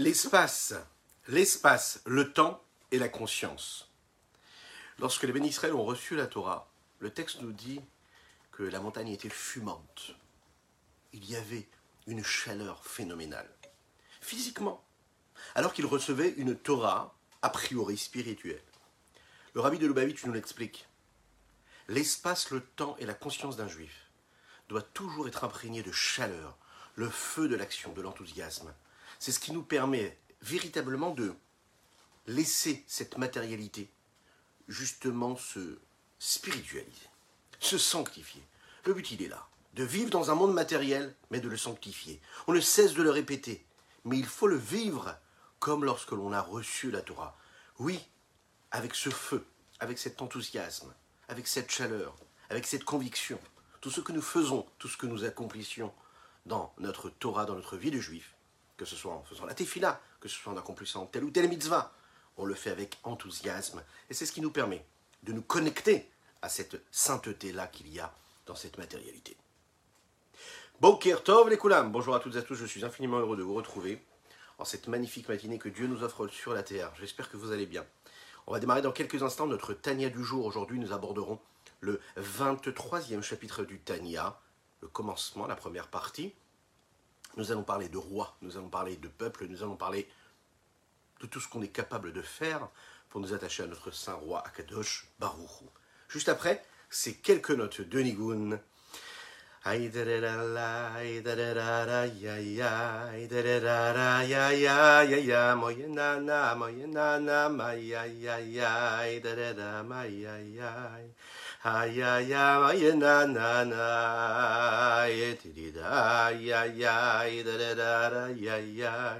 L'espace, l'espace, le temps et la conscience. Lorsque les bénis Israël ont reçu la Torah, le texte nous dit que la montagne était fumante. Il y avait une chaleur phénoménale. Physiquement, alors qu'ils recevaient une Torah a priori spirituelle. Le rabbi de Lubavitch nous l'explique. L'espace, le temps et la conscience d'un juif doit toujours être imprégné de chaleur, le feu de l'action, de l'enthousiasme. C'est ce qui nous permet véritablement de laisser cette matérialité justement se spiritualiser, se sanctifier. Le but, il est là, de vivre dans un monde matériel, mais de le sanctifier. On ne cesse de le répéter, mais il faut le vivre comme lorsque l'on a reçu la Torah. Oui, avec ce feu, avec cet enthousiasme, avec cette chaleur, avec cette conviction, tout ce que nous faisons, tout ce que nous accomplissions dans notre Torah, dans notre vie de juif, que ce soit en faisant la tefila, que ce soit en accomplissant telle ou telle mitzvah, on le fait avec enthousiasme. Et c'est ce qui nous permet de nous connecter à cette sainteté-là qu'il y a dans cette matérialité. Boker Tov les bonjour à toutes et à tous, je suis infiniment heureux de vous retrouver en cette magnifique matinée que Dieu nous offre sur la terre. J'espère que vous allez bien. On va démarrer dans quelques instants notre Tania du jour. Aujourd'hui, nous aborderons le 23e chapitre du Tania, le commencement, la première partie. Nous allons parler de roi, nous allons parler de peuple, nous allons parler de tout ce qu'on est capable de faire pour nous attacher à notre saint roi Akadosh Baruch. Juste après, c'est quelques notes de Nigun. Ay ay ay na na na ti da ya ya da da da da ya ya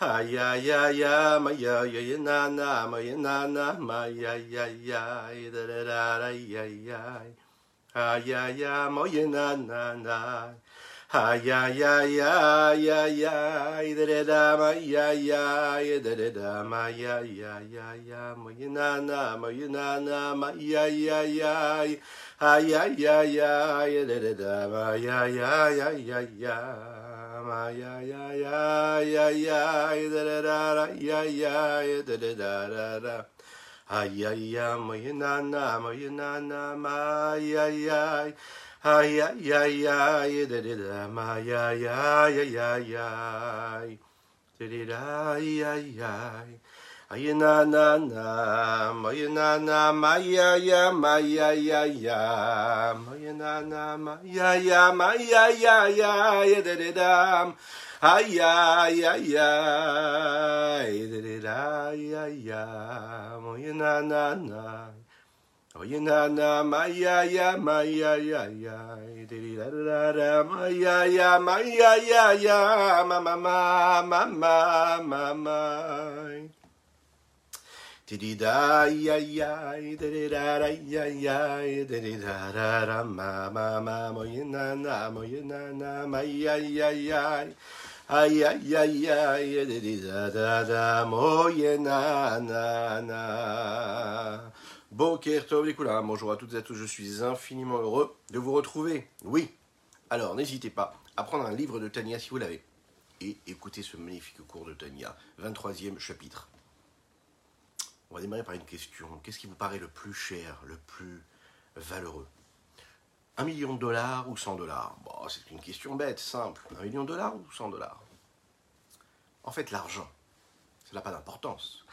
ay ay ay ma ya ya na na ma ya na na ma ya ya ya da da da da ya ya ma ya na na na Ay, ay, ay, ay, ay, ay, da-da-da-ma, ay, ay, da-da-da-ma, ay, ay, ay, ay, ma-ya-na-na, ma-ya-na-na, ma, ay, ay, ay, ay, ay, ay, ay, da-da-da-ma, ay, ay, ay, ay, ay, ma, ay, ay, ay, ay, ay, da-da-da-da, ay, ay, da-da-da-da-da. Ay, ay, ay, ma-ya-na-na, ma-ya-na-na, ma, ay, ay, ay, Ay, ay, ay, ay, da, da, ma, ya, ya, ya, ya, ya, da, da, da, ay, ay, ay, na, na, na, ma, ya, na, na, ma, ya, ya, ma, ya, ya, ya, ma, ya, na, na, ma, ya, ya, ma, ya, ya, ya, ya, da, da, ay, ay, ay, ay, da, da, da, ay, ay, ma, ya, na, na, na, Oh na na ma ya ya ma ya ya ya di da da da ma ya ya ma ya ya ya ma ma ma ma ma ma ma di da ya ya di da da ya ya di da da da ma ma ma mo na na mo na na ma ya ya ya Aïe aïe aïe aïe da da da mo na na na Tov bonjour à toutes et à tous, je suis infiniment heureux de vous retrouver. Oui, alors n'hésitez pas à prendre un livre de Tania si vous l'avez et écoutez ce magnifique cours de Tania, 23e chapitre. On va démarrer par une question. Qu'est-ce qui vous paraît le plus cher, le plus valeureux? Un million de dollars ou 100 dollars? Bon, C'est une question bête, simple. Un million de dollars ou 100 dollars? En fait, l'argent, ça n'a pas d'importance.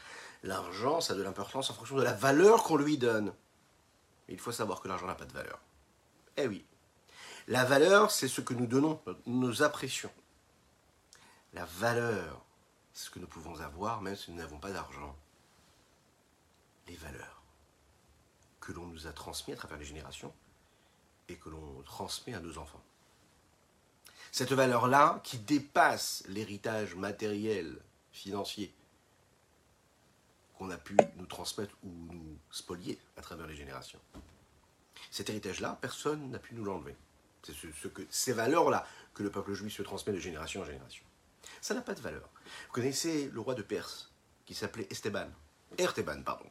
L'argent, ça a de l'importance en fonction de la valeur qu'on lui donne. Il faut savoir que l'argent n'a pas de valeur. Eh oui. La valeur, c'est ce que nous donnons, nos impressions. La valeur, c'est ce que nous pouvons avoir même si nous n'avons pas d'argent. Les valeurs que l'on nous a transmises à travers les générations et que l'on transmet à nos enfants. Cette valeur-là, qui dépasse l'héritage matériel, financier, qu'on a pu nous transmettre ou nous spolier à travers les générations. Cet héritage-là, personne n'a pu nous l'enlever. C'est ce, que, ces valeurs-là que le peuple juif se transmet de génération en génération. Ça n'a pas de valeur. Vous connaissez le roi de Perse, qui s'appelait Esteban. Erteban, pardon.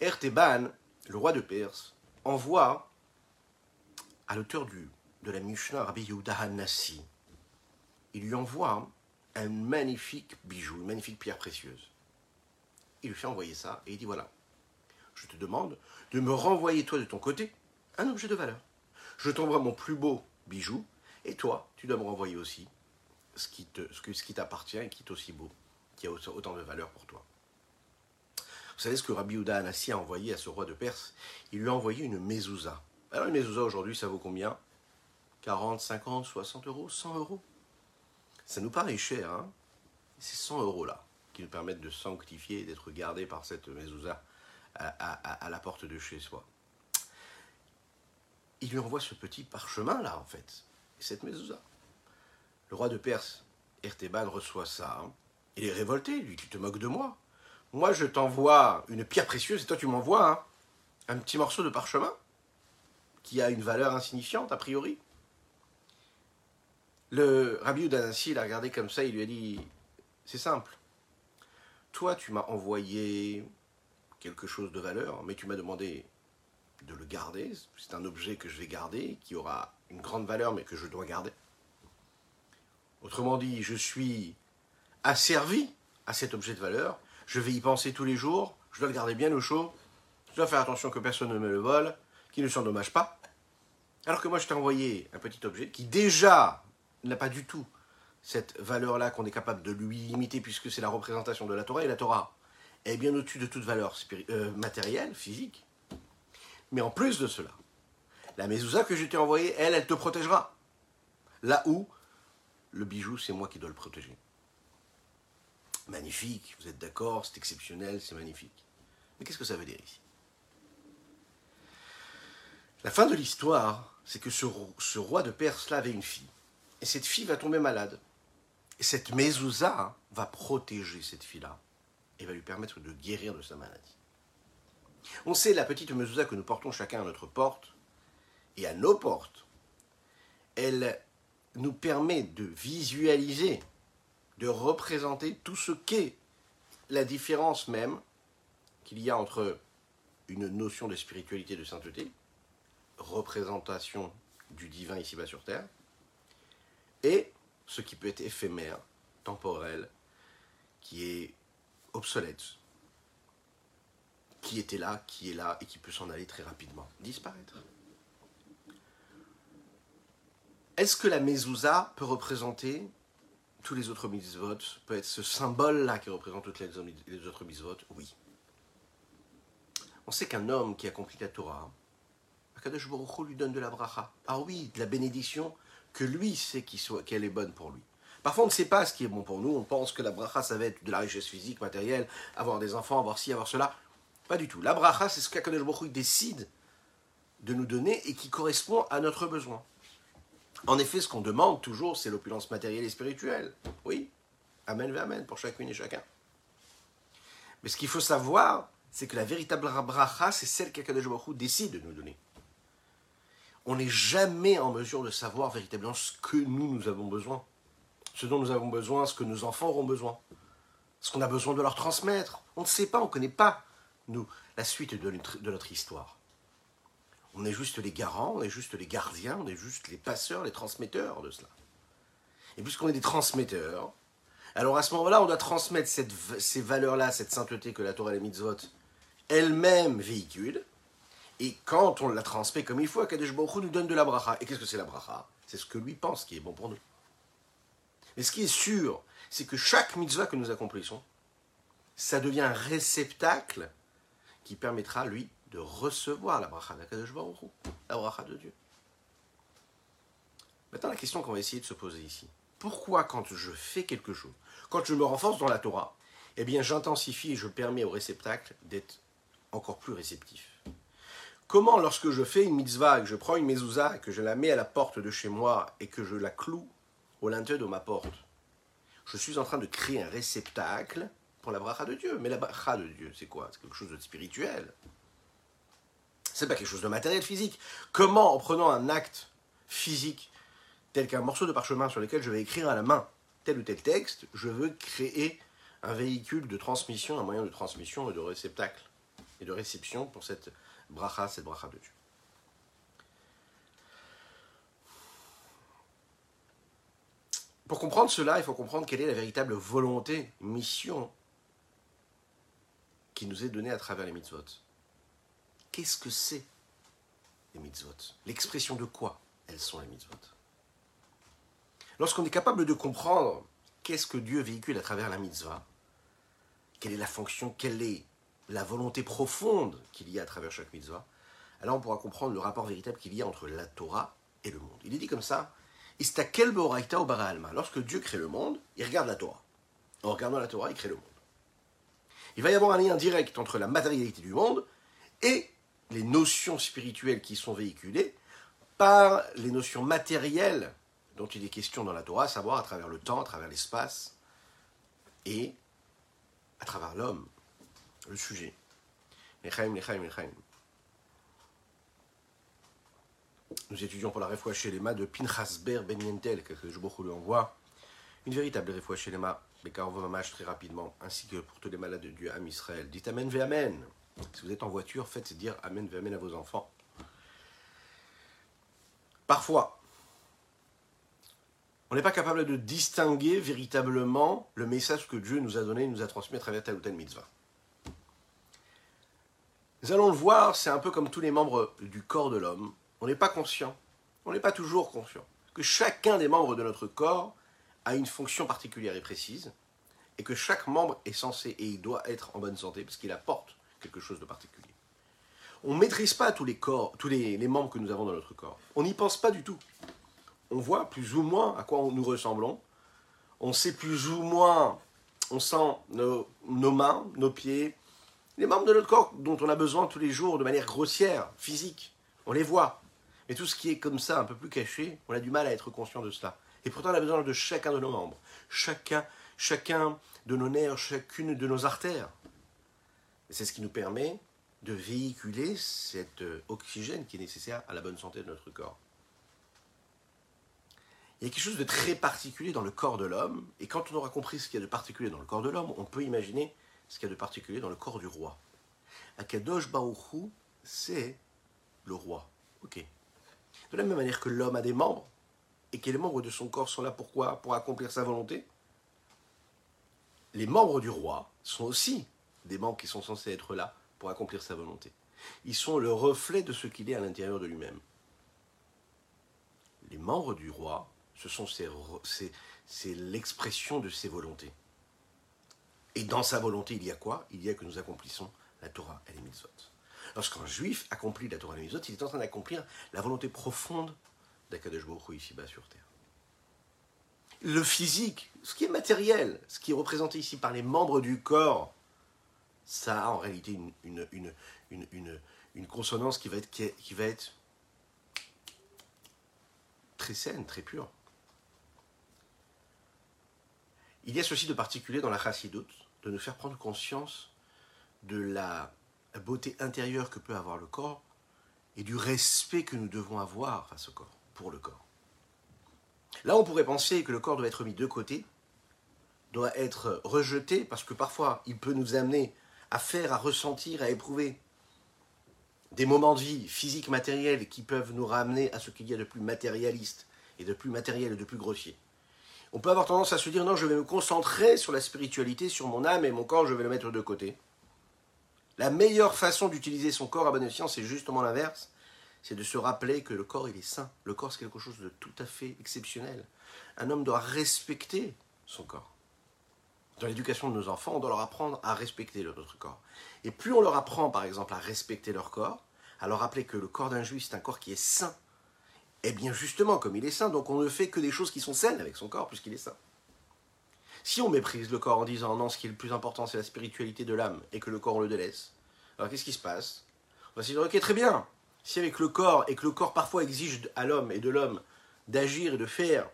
Erteban, le roi de Perse, envoie à l'auteur de la Mishnah, Rabbi Yehuda Hanassi, il lui envoie un magnifique bijou, une magnifique pierre précieuse. Il lui fait envoyer ça et il dit voilà, je te demande de me renvoyer toi de ton côté un objet de valeur. Je t'envoie mon plus beau bijou et toi, tu dois me renvoyer aussi ce qui, t'appartient et qui est aussi beau, qui a autant de valeur pour toi. Vous savez ce que Rabbi Uda Anassi a envoyé à ce roi de Perse? Il lui a envoyé une mezouza. Alors une mezouza aujourd'hui, ça vaut combien? 40, 50, 60 euros, 100 euros? Ça nous paraît cher, hein? C'est 100 euros là qui nous permettent de sanctifier et d'être gardés par cette mezouza à, la porte de chez soi. Il lui envoie ce petit parchemin là en fait, cette mezouza. Le roi de Perse, Ertebal, reçoit ça. Hein. Il est révolté, lui, tu te moques de moi. Moi, je t'envoie une pierre précieuse et toi, tu m'envoies un petit morceau de parchemin qui a une valeur insignifiante a priori. Le Rabbi Udanassi l'a regardé comme ça, il lui a dit C'est simple. Toi, tu m'as envoyé quelque chose de valeur, mais tu m'as demandé de le garder. C'est un objet que je vais garder, qui aura une grande valeur, mais que je dois garder. Autrement dit, je suis asservi à cet objet de valeur, je vais y penser tous les jours, je dois le garder bien au chaud, je dois faire attention que personne ne me le vole, qu'il ne s'endommage pas. Alors que moi, je t'ai envoyé un petit objet qui déjà n'a pas du tout cette valeur-là qu'on est capable de lui limiter puisque c'est la représentation de la Torah et la Torah est bien au-dessus de toute valeur euh, matérielle, physique. Mais en plus de cela, la mezouza que je t'ai envoyée, elle, elle te protégera. Là où le bijou, c'est moi qui dois le protéger. Magnifique, vous êtes d'accord, c'est exceptionnel, c'est magnifique. Mais qu'est-ce que ça veut dire ici? La fin de l'histoire, c'est que ce, roi de Perse là avait une fille. Et cette fille va tomber malade. Et cette mezouza va protéger cette fille-là et va lui permettre de guérir de sa maladie. On sait la petite mezouza que nous portons chacun à notre porte et à nos portes. Elle nous permet de visualiser, de représenter tout ce qu'est la différence même qu'il y a entre une notion de spiritualité de sainteté, représentation du divin ici-bas sur terre, et ce qui peut être éphémère, temporel, qui est obsolète, qui était là, qui est là et qui peut s'en aller très rapidement, disparaître. Est-ce que la mezouza peut représenter tous les autres mitzvot Peut être ce symbole-là qui représente toutes les, autres mitzvot? Oui. On sait qu'un homme qui accomplit la Torah, Akadosh Baruch lui donne de la bracha. Ah oui, de la bénédiction que lui sait qu'elle est bonne pour lui. Parfois, on ne sait pas ce qui est bon pour nous. On pense que la bracha, ça va être de la richesse physique, matérielle, avoir des enfants, avoir ci, avoir cela. Pas du tout. La bracha, c'est ce qu'Akadosh Baruch décide de nous donner et qui correspond à notre besoin. En effet, ce qu'on demande toujours, c'est l'opulence matérielle et spirituelle. Oui, amen, amen, pour chacune et chacun. Mais ce qu'il faut savoir, c'est que la véritable bracha, c'est celle qu'Akadosh Baruch décide de nous donner. On n'est jamais en mesure de savoir véritablement ce que nous, nous avons besoin. Ce dont nous avons besoin, ce que nos enfants auront besoin. Ce qu'on a besoin de leur transmettre. On ne sait pas, on ne connaît pas, nous, la suite de notre histoire. On est juste les garants, on est juste les gardiens, on est juste les passeurs, les transmetteurs de cela. Et puisqu'on est des transmetteurs, alors à ce moment-là, on doit transmettre ces valeurs-là, cette sainteté que la Torah et les mitzvot elle-même véhicule. Et quand on la transmet comme il faut, Akadosh Baruch nous donne de la bracha. Et qu'est-ce que c'est la bracha? C'est ce que lui pense qui est bon pour nous. Mais ce qui est sûr, c'est que chaque mitzvah que nous accomplissons, ça devient un réceptacle qui permettra, lui, de recevoir la bracha d'Akadosh Baruch la bracha de Dieu. Maintenant, la question qu'on va essayer de se poser ici. Pourquoi quand je fais quelque chose, quand je me renforce dans la Torah, eh bien j'intensifie et je permets au réceptacle d'être encore plus réceptif? Comment lorsque je fais une mitzvah, que je prends une mezouza, que je la mets à la porte de chez moi et que je la cloue au linteau de ma porte, je suis en train de créer un réceptacle pour la bracha de Dieu. Mais la bracha de Dieu, c'est quoi? C'est quelque chose de spirituel. C'est pas quelque chose de matériel physique. Comment, en prenant un acte physique, tel qu'un morceau de parchemin sur lequel je vais écrire à la main tel ou tel texte, je veux créer un véhicule de transmission, un moyen de transmission et de réceptacle et de réception pour cette bracha, cette bracha de Dieu. Pour comprendre cela, il faut comprendre quelle est la véritable volonté, mission qui nous est donnée à travers les mitzvot. Qu'est-ce que c'est les mitzvot? L'expression de quoi elles sont les mitzvot? Lorsqu'on est capable de comprendre qu'est-ce que Dieu véhicule à travers la mitzvah, quelle est la fonction, quelle est la volonté profonde qu'il y a à travers chaque mitzvah, alors on pourra comprendre le rapport véritable qu'il y a entre la Torah et le monde. Il est dit comme ça, Istakel bara alma. Lorsque Dieu crée le monde, il regarde la Torah. En regardant la Torah, il crée le monde. Il va y avoir un lien direct entre la matérialité du monde et les notions spirituelles qui sont véhiculées par les notions matérielles dont il est question dans la Torah, à savoir à travers le temps, à travers l'espace et à travers l'homme, le sujet. Nous étudions pour la réfoua chez les de Pinchas Ber Ben Yentel, que je lui envoie. Une véritable réfoua chez les on va très rapidement, ainsi que pour tous les malades de Dieu, Am Israël. Dites Amen ve Amen. Si vous êtes en voiture, faites dire Amen ve Amen à vos enfants. Parfois, on n'est pas capable de distinguer véritablement le message que Dieu nous a donné, nous a transmis à travers tel ou tel mitzvah. Nous allons le voir, c'est un peu comme tous les membres du corps de l'homme. On n'est pas conscient, on n'est pas toujours conscient que chacun des membres de notre corps a une fonction particulière et précise, et que chaque membre est censé et il doit être en bonne santé parce qu'il apporte quelque chose de particulier. On ne maîtrise pas tous les corps, tous les, les membres que nous avons dans notre corps. On n'y pense pas du tout on voit plus ou moins à quoi nous ressemblons. On sait plus ou moins, on sent nos, mains, nos pieds, les membres de notre corps dont on a besoin tous les jours de manière grossière, physique. On les voit. Mais tout ce qui est comme ça, un peu plus caché, on a du mal à être conscient de cela. Et pourtant, on a besoin de chacun de nos membres, chacun, chacun de nos nerfs, chacune de nos artères. C'est ce qui nous permet de véhiculer cet euh, oxygène qui est nécessaire à la bonne santé de notre corps il y a quelque chose de très particulier dans le corps de l'homme, et quand on aura compris ce qu'il y a de particulier dans le corps de l'homme, on peut imaginer ce qu'il y a de particulier dans le corps du roi. Akadosh Baruchou, c'est le roi. Ok. De la même manière que l'homme a des membres, et que les membres de son corps sont là pourquoi? Pour accomplir sa volonté. Les membres du roi sont aussi des membres qui sont censés être là pour accomplir sa volonté. Ils sont le reflet de ce qu'il est à l'intérieur de lui-même. Les membres du roi ce sont c'est l'expression de ses volontés. Et dans sa volonté, il y a quoi? Il y a que nous accomplissons la Torah et les mitzvot. Lorsqu'un juif accomplit la Torah et les mitzvot, il est en train d'accomplir la volonté profonde d'Akadosh Baruch ici-bas sur terre. Le physique, ce qui est matériel, ce qui est représenté ici par les membres du corps, ça a en réalité une, une, une, consonance qui va être, qui va être très saine, très pure. Il y a ceci de particulier dans la chassidoute, de nous faire prendre conscience de la beauté intérieure que peut avoir le corps et du respect que nous devons avoir face au corps, pour le corps. Là, on pourrait penser que le corps doit être mis de côté, doit être rejeté, parce que parfois, il peut nous amener à faire, à ressentir, à éprouver des moments de vie physiques, matériels, qui peuvent nous ramener à ce qu'il y a de plus matérialiste et de plus matériel et de plus grossier on peut avoir tendance à se dire non, je vais me concentrer sur la spiritualité, sur mon âme et mon corps, je vais le mettre de côté. La meilleure façon d'utiliser son corps à bon escient, c'est justement l'inverse. C'est de se rappeler que le corps, il est saint. Le corps, c'est quelque chose de tout à fait exceptionnel. Un homme doit respecter son corps. Dans l'éducation de nos enfants, on doit leur apprendre à respecter notre corps. Et plus on leur apprend, par exemple, à respecter leur corps, à leur rappeler que le corps d'un juif, c'est un corps qui est saint, eh bien justement, comme il est saint, donc on ne fait que des choses qui sont saines avec son corps, puisqu'il est saint. Si on méprise le corps en disant non, ce qui est le plus important, c'est la spiritualité de l'âme, et que le corps on le délaisse, alors qu'est-ce qui se passe? On va se dire, ok, très bien, si avec le corps, et que le corps parfois exige à l'homme et de l'homme d'agir et de faire,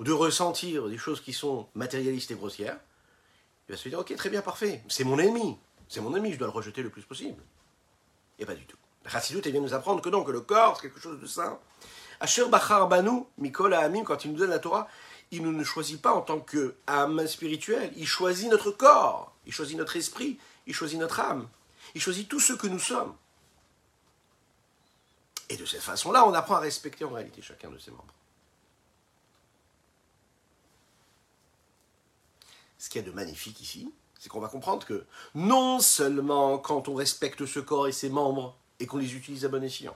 de ressentir des choses qui sont matérialistes et grossières, il va se dire, ok, très bien, parfait, c'est mon ennemi, c'est mon ennemi, je dois le rejeter le plus possible. Et pas du tout. La Chassidoute vient nous apprendre que non, que le corps, c'est quelque chose de saint, Asher Bachar Banu, Mikola Amim, quand il nous donne la Torah, il ne nous choisit pas en tant qu'âme spirituelle, il choisit notre corps, il choisit notre esprit, il choisit notre âme, il choisit tout ce que nous sommes. Et de cette façon-là, on apprend à respecter en réalité chacun de ses membres. ce qu'il y a de magnifique ici, c'est qu'on va comprendre que non seulement quand on respecte ce corps et ses membres et qu'on les utilise à bon escient,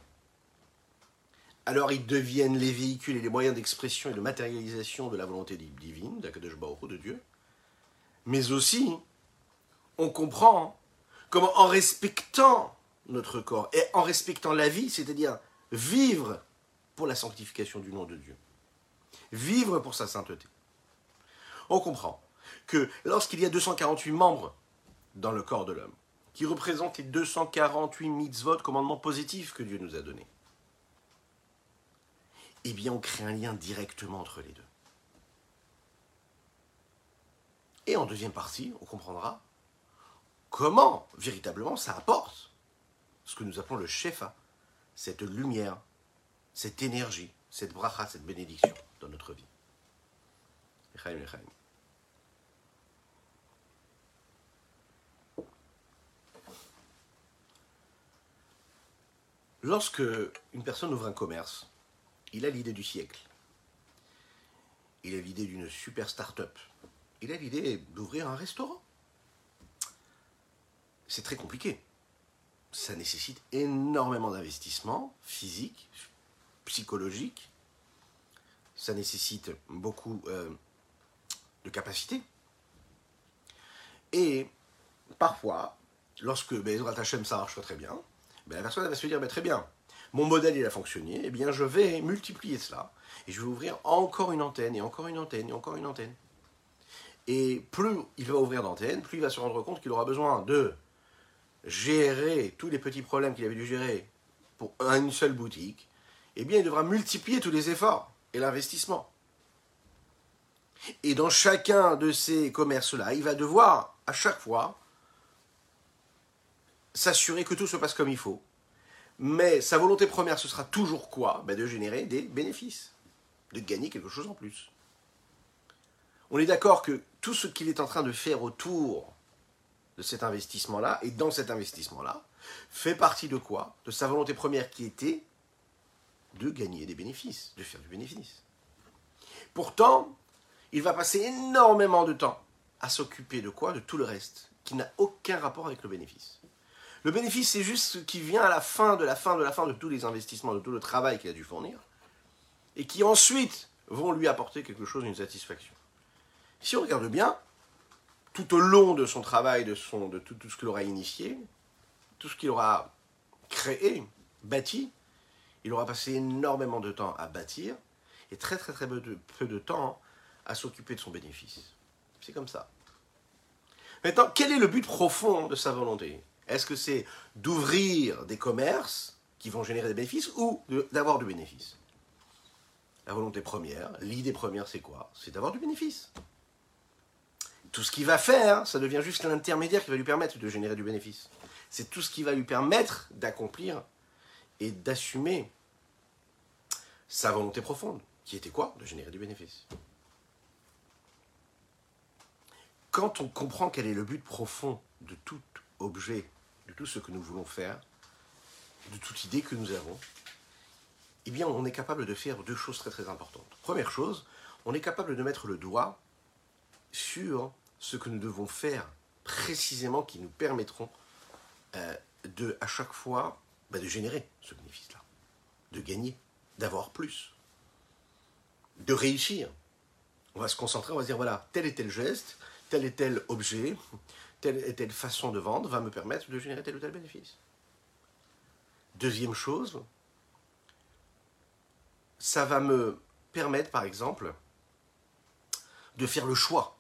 alors ils deviennent les véhicules et les moyens d'expression et de matérialisation de la volonté divine, d'Akadosh de Dieu, mais aussi on comprend comment en respectant notre corps et en respectant la vie, c'est-à-dire vivre pour la sanctification du nom de Dieu, vivre pour sa sainteté. On comprend que lorsqu'il y a 248 membres dans le corps de l'homme, qui représentent les 248 mitzvot, commandements positifs que Dieu nous a donnés, eh bien on crée un lien directement entre les deux. Et en deuxième partie, on comprendra comment véritablement ça apporte ce que nous appelons le shefa, cette lumière, cette énergie, cette bracha, cette bénédiction dans notre vie. Lorsque une personne ouvre un commerce, il a l'idée du siècle. Il a l'idée d'une super start-up. Il a l'idée d'ouvrir un restaurant. C'est très compliqué. Ça nécessite énormément d'investissement physique, psychologique. Ça nécessite beaucoup euh, de capacité. Et parfois, lorsque Bezrat Hashem ça marche très bien, ben, la personne va se dire ben, très bien, mon modèle il a fonctionné, eh bien je vais multiplier cela et je vais ouvrir encore une antenne et encore une antenne et encore une antenne. Et plus il va ouvrir d'antennes, plus il va se rendre compte qu'il aura besoin de gérer tous les petits problèmes qu'il avait dû gérer pour une seule boutique, eh bien il devra multiplier tous les efforts et l'investissement. Et dans chacun de ces commerces-là, il va devoir à chaque fois s'assurer que tout se passe comme il faut. Mais sa volonté première, ce sera toujours quoi? Ben De générer des bénéfices, de gagner quelque chose en plus. On est d'accord que tout ce qu'il est en train de faire autour de cet investissement-là, et dans cet investissement-là, fait partie de quoi? De sa volonté première qui était de gagner des bénéfices, de faire du bénéfice. Pourtant, il va passer énormément de temps à s'occuper de quoi? De tout le reste, qui n'a aucun rapport avec le bénéfice. Le bénéfice, c'est juste ce qui vient à la fin de la fin de la fin de tous les investissements, de tout le travail qu'il a dû fournir, et qui ensuite vont lui apporter quelque chose, une satisfaction. Si on regarde bien, tout au long de son travail, de, son, de tout, ce qu'il aura initié, tout ce qu'il aura créé, bâti, il aura passé énormément de temps à bâtir et très très très peu de, peu de temps à s'occuper de son bénéfice. C'est comme ça. Maintenant, quel est le but profond de sa volonté? Est-ce que c'est d'ouvrir des commerces qui vont générer des bénéfices ou d'avoir du bénéfice? La volonté première, l'idée première, c'est quoi? C'est d'avoir du bénéfice. Tout ce qu'il va faire, ça devient juste l'intermédiaire qui va lui permettre de générer du bénéfice. C'est tout ce qui va lui permettre d'accomplir et d'assumer sa volonté profonde, qui était quoi? De générer du bénéfice. Quand on comprend quel est le but profond de tout objet de tout ce que nous voulons faire, de toute idée que nous avons, eh bien, on est capable de faire deux choses très très importantes. Première chose, on est capable de mettre le doigt sur ce que nous devons faire précisément qui nous permettront euh, de, à chaque fois, bah, de générer ce bénéfice-là, de gagner, d'avoir plus, de réussir. On va se concentrer, on va se dire, voilà, tel et tel geste, tel et tel objet, telle et telle façon de vendre va me permettre de générer tel ou tel bénéfice. Deuxième chose, ça va me permettre, par exemple, de faire le choix.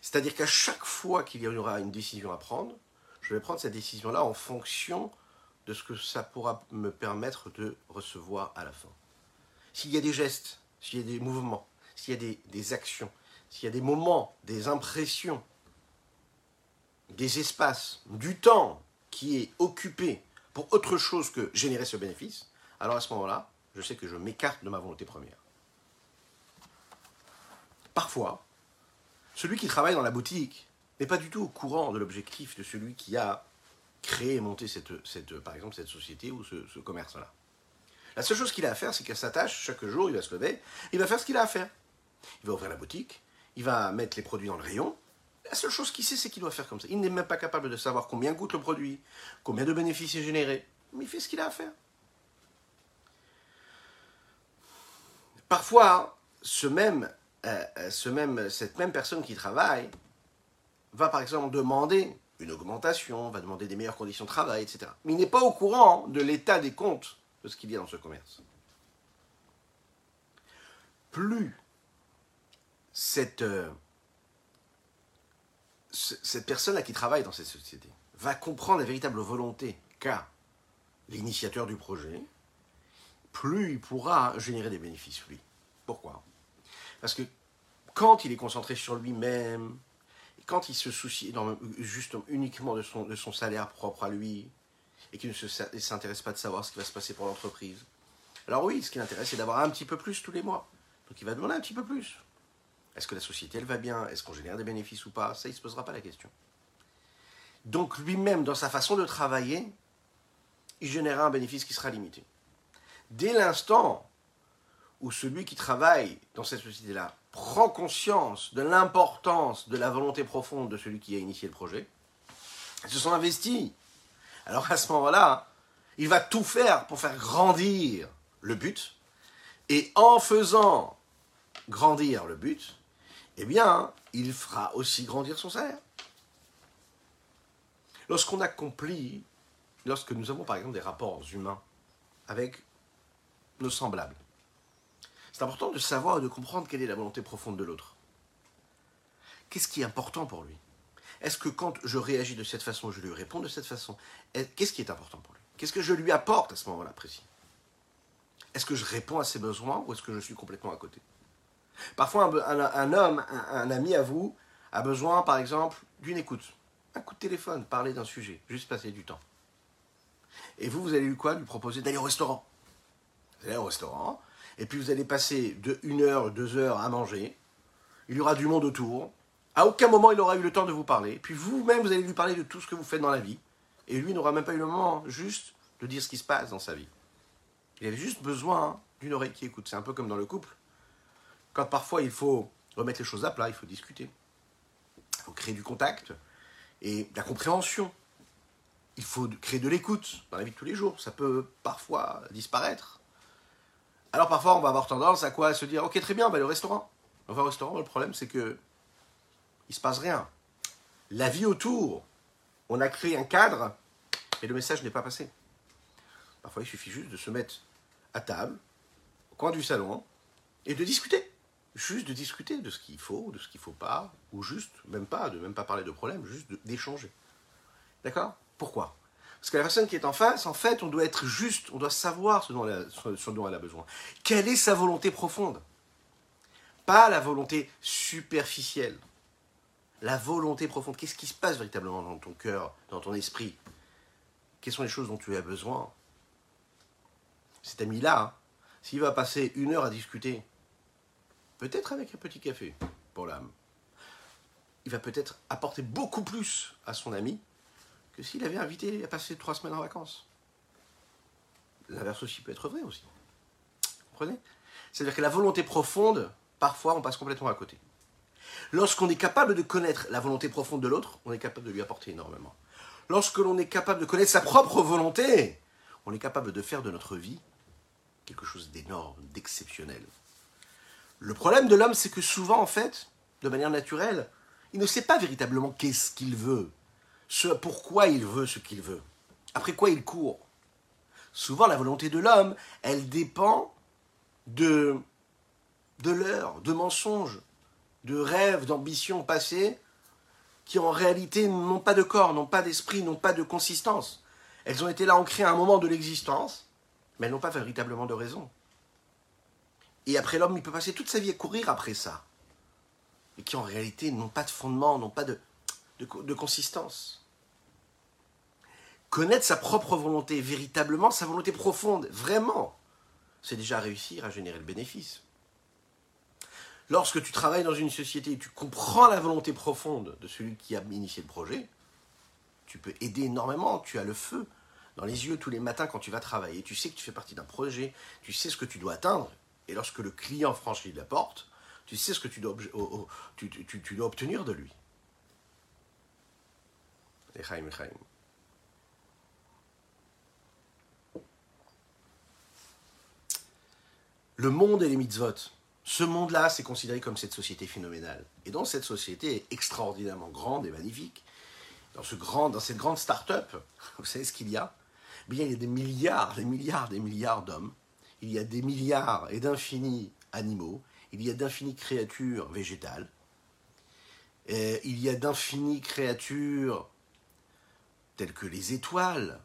C'est-à-dire qu'à chaque fois qu'il y aura une décision à prendre, je vais prendre cette décision-là en fonction de ce que ça pourra me permettre de recevoir à la fin. S'il y a des gestes, s'il y a des mouvements, s'il y a des, des actions, s'il y a des moments, des impressions, des espaces, du temps qui est occupé pour autre chose que générer ce bénéfice, alors à ce moment-là, je sais que je m'écarte de ma volonté première. Parfois, celui qui travaille dans la boutique n'est pas du tout au courant de l'objectif de celui qui a créé et monté cette, cette, par exemple cette société ou ce, ce commerce-là. La seule chose qu'il a à faire, c'est qu'à sa tâche, chaque jour, il va se lever, il va faire ce qu'il a à faire. Il va ouvrir la boutique, il va mettre les produits dans le rayon. La seule chose qu'il sait, c'est qu'il doit faire comme ça. Il n'est même pas capable de savoir combien coûte le produit, combien de bénéfices est généré. Mais il fait ce qu'il a à faire. Parfois, euh, euh, cette même personne qui travaille va par exemple demander une augmentation, va demander des meilleures conditions de travail, etc. Mais il n'est pas au courant de l'état des comptes de ce qu'il y a dans ce commerce. Plus cette, euh, cette personne-là qui travaille dans cette société va comprendre la véritable volonté qu'a l'initiateur du projet, plus il pourra générer des bénéfices, lui. Pourquoi? Parce que quand il est concentré sur lui-même, quand il se soucie uniquement de son, de son salaire propre à lui, et qu'il ne s'intéresse pas de savoir ce qui va se passer pour l'entreprise, alors oui, ce qui l'intéresse, c'est d'avoir un petit peu plus tous les mois. Donc il va demander un petit peu plus. Est-ce que la société, va bien? Est-ce qu'on génère des bénéfices ou pas? Ça, il ne se posera pas la question. Donc lui-même, dans sa façon de travailler, il générera un bénéfice qui sera limité. Dès l'instant où celui qui travaille dans cette société-là prend conscience de l'importance de la volonté profonde de celui qui a initié le projet, ils se sont investis. Alors à ce moment-là, il va tout faire pour faire grandir le but, et en faisant grandir le but, eh bien, il fera aussi grandir son salaire. Lorsqu'on accomplit, lorsque nous avons par exemple des rapports humains avec nos semblables, c'est important de savoir et de comprendre quelle est la volonté profonde de l'autre. Qu'est-ce qui est important pour lui? Est-ce que quand je réagis de cette façon, je lui réponds de cette façon? Qu'est-ce qui est important pour lui? Qu'est-ce que je lui apporte à ce moment-là précis? Est-ce que je réponds à ses besoins ou est-ce que je suis complètement à côté? Parfois, un, homme, un, ami à vous, a besoin, par exemple, d'une écoute. Un coup de téléphone, parler d'un sujet, juste passer du temps. Et vous, vous allez lui quoi Lui proposer d'aller au restaurant? Vous allez au restaurant, et puis vous allez passer de une heure, deux heures à manger. Il y aura du monde autour. À aucun moment il aura eu le temps de vous parler. Puis vous-même, vous allez lui parler de tout ce que vous faites dans la vie. Et lui n'aura même pas eu le moment juste de dire ce qui se passe dans sa vie. Il avait juste besoin d'une oreille qui écoute. C'est un peu comme dans le couple. Quand parfois il faut remettre les choses à plat, il faut discuter. Il faut créer du contact et de la compréhension. Il faut créer de l'écoute dans la vie de tous les jours. Ça peut parfois disparaître. Alors parfois on va avoir tendance à quoi? Se dire ok très bien, on va au restaurant. On va au restaurant, le problème c'est que il se passe rien. La vie autour, on a créé un cadre et le message n'est pas passé. Parfois il suffit juste de se mettre à table, au coin du salon, et de discuter juste de discuter de ce qu'il faut, de ce qu'il ne faut pas, ou juste, même pas, de même pas parler de problème, juste d'échanger. D'accord? Pourquoi? Parce que la personne qui est en face, en fait, on doit être juste, on doit savoir ce dont, elle a, dont elle a besoin. Quelle est sa volonté profonde? Pas la volonté superficielle. La volonté profonde. Qu'est-ce qui se passe véritablement dans ton cœur, dans ton esprit? Quelles sont les choses dont tu as besoin? Cet ami-là, hein, s'il va passer une heure à discuter peut-être avec un petit café pour l'âme, il va peut-être apporter beaucoup plus à son ami que s'il avait invité à passer trois semaines en vacances. L'inverse aussi peut être vrai aussi. Vous comprenez? C'est-à-dire que la volonté profonde, parfois, on passe complètement à côté. Lorsqu'on est capable de connaître la volonté profonde de l'autre, on est capable de lui apporter énormément. Lorsque l'on est capable de connaître sa propre volonté, on est capable de faire de notre vie quelque chose d'énorme, d'exceptionnel. Le problème de l'homme, c'est que souvent, en fait, de manière naturelle, il ne sait pas véritablement qu'est-ce qu'il veut, pourquoi il veut ce qu'il veut, après quoi il court. Souvent, la volonté de l'homme, elle dépend de, de l'heure, de mensonges, de rêves, d'ambitions passées, qui en réalité n'ont pas de corps, n'ont pas d'esprit, n'ont pas de consistance. Elles ont été là ancrées à un moment de l'existence, mais elles n'ont pas véritablement de raison. Et après l'homme, il peut passer toute sa vie à courir après ça. Et qui en réalité n'ont pas de fondement, n'ont pas de, consistance. Connaître sa propre volonté, véritablement, sa volonté profonde, vraiment, c'est déjà réussir à générer le bénéfice. Lorsque tu travailles dans une société et tu comprends la volonté profonde de celui qui a initié le projet, tu peux aider énormément, tu as le feu dans les yeux tous les matins quand tu vas travailler, tu sais que tu fais partie d'un projet, tu sais ce que tu dois atteindre, et lorsque le client franchit la porte, Tu sais ce que tu dois, obtenir de lui. Le monde et les mitzvot. Ce monde-là, c'est considéré comme cette société phénoménale. Et dans cette société extraordinairement grande et magnifique, dans, cette grande start-up, vous savez ce qu'il y a? Il y a des milliards, des milliards, des milliards d'hommes. Il y a des milliards et d'infinis animaux. Il y a d'infinies créatures végétales. Il y a d'infinies créatures telles que les étoiles,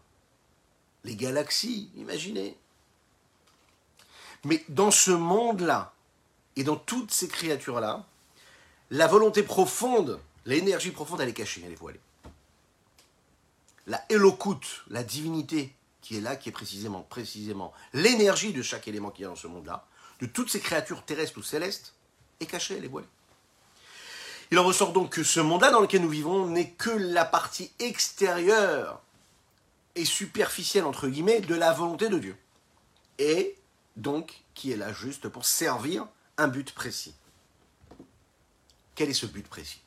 les galaxies, imaginez. Mais dans ce monde-là, et dans toutes ces créatures-là, la volonté profonde, l'énergie profonde, elle est cachée, elle est voilée. La Elokut, la divinité qui est là, qui est précisément, précisément l'énergie de chaque élément qui est dans ce monde-là, de toutes ces créatures terrestres ou célestes, est cachée, elle est voilée. Il en ressort donc que ce monde-là dans lequel nous vivons n'est que la partie extérieure et superficielle, entre guillemets, de la volonté de Dieu. Et donc, qui est là juste pour servir un but précis. Quel est ce but précis?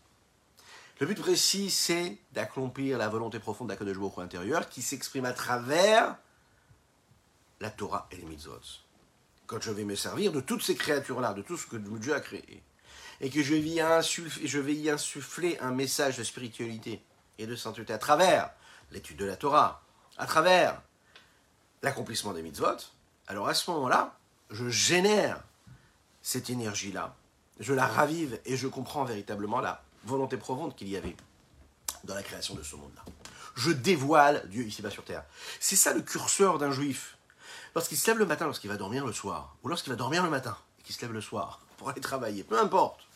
Le but précis, c'est d'accomplir la volonté profonde d'Akadosh Baruch intérieur qui s'exprime à travers la Torah et les mitzvot. Quand je vais me servir de toutes ces créatures-là, de tout ce que Dieu a créé, et que je vais, y insuffler, je vais y insuffler un message de spiritualité et de sainteté à travers l'étude de la Torah, à travers l'accomplissement des mitzvot, alors à ce moment-là, je génère cette énergie-là, je la ravive et je comprends véritablement la volonté profonde qu'il y avait dans la création de ce monde-là. Je dévoile Dieu ici-bas sur terre. C'est ça le curseur d'un juif. Lorsqu'il se lève le matin, lorsqu'il va dormir le soir, ou lorsqu'il va dormir le matin et qu'il se lève le soir pour aller travailler, peu importe,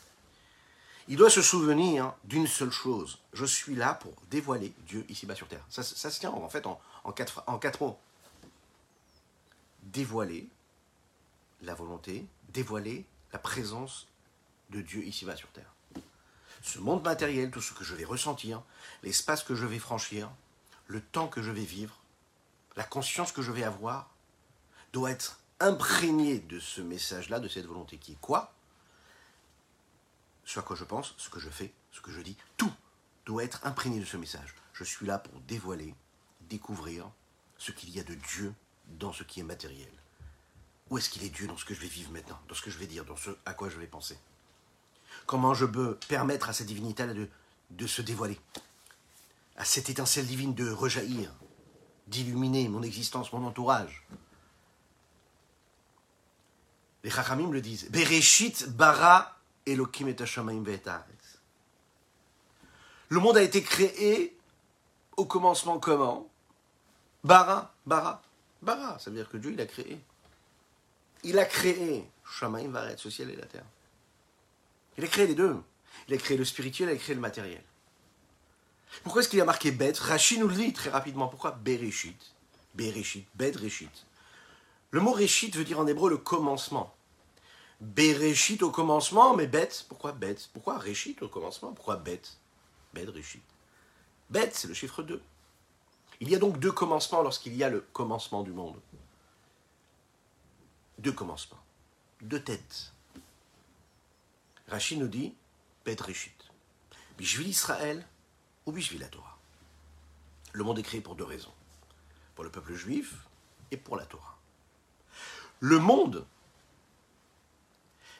il doit se souvenir d'une seule chose. Je suis là pour dévoiler Dieu ici-bas sur terre. Ça, se tient en fait en quatre mots. Dévoiler la volonté, dévoiler la présence de Dieu ici-bas sur terre. Ce monde matériel, tout ce que je vais ressentir, l'espace que je vais franchir, le temps que je vais vivre, la conscience que je vais avoir, doit être imprégné de ce message-là, de cette volonté qui est quoi? Ce à quoi je pense, ce que je fais, ce que je dis, tout doit être imprégné de ce message. Je suis là pour dévoiler, découvrir ce qu'il y a de Dieu dans ce qui est matériel. Où est-ce qu'il est Dieu dans ce que je vais vivre maintenant, dans ce que je vais dire, dans ce à quoi je vais penser? Comment je peux permettre à cette divinité de, de se dévoiler, à cette étincelle divine de rejaillir, d'illuminer mon existence, mon entourage Les Chachamim le disent. Bereshit bara et Le monde a été créé au commencement comment? Bara, bara, bara, ça veut dire que Dieu il a créé. Il a créé Shamaim Varet, ce ciel et la terre. Il a créé les deux. Il a créé le spirituel, il a créé le matériel. Pourquoi est-ce qu'il a marqué Bet Rachid nous le dit très rapidement. Pourquoi? Bereshit Bereshit, Reshit. Le mot Reshit veut dire en hébreu le commencement. Bereshit au commencement, mais bête. Pourquoi bête Pourquoi Réchit au commencement? Pourquoi bête Bête, Réchit. Bête, c'est le chiffre 2. Il y a donc deux commencements lorsqu'il y a le commencement du monde. Deux commencements. Deux têtes. Rachid nous dit Bête Réchit. Bishvil Israël ou Bishvil la Torah. Le monde est créé pour deux raisons. Pour le peuple juif et pour la Torah. Le monde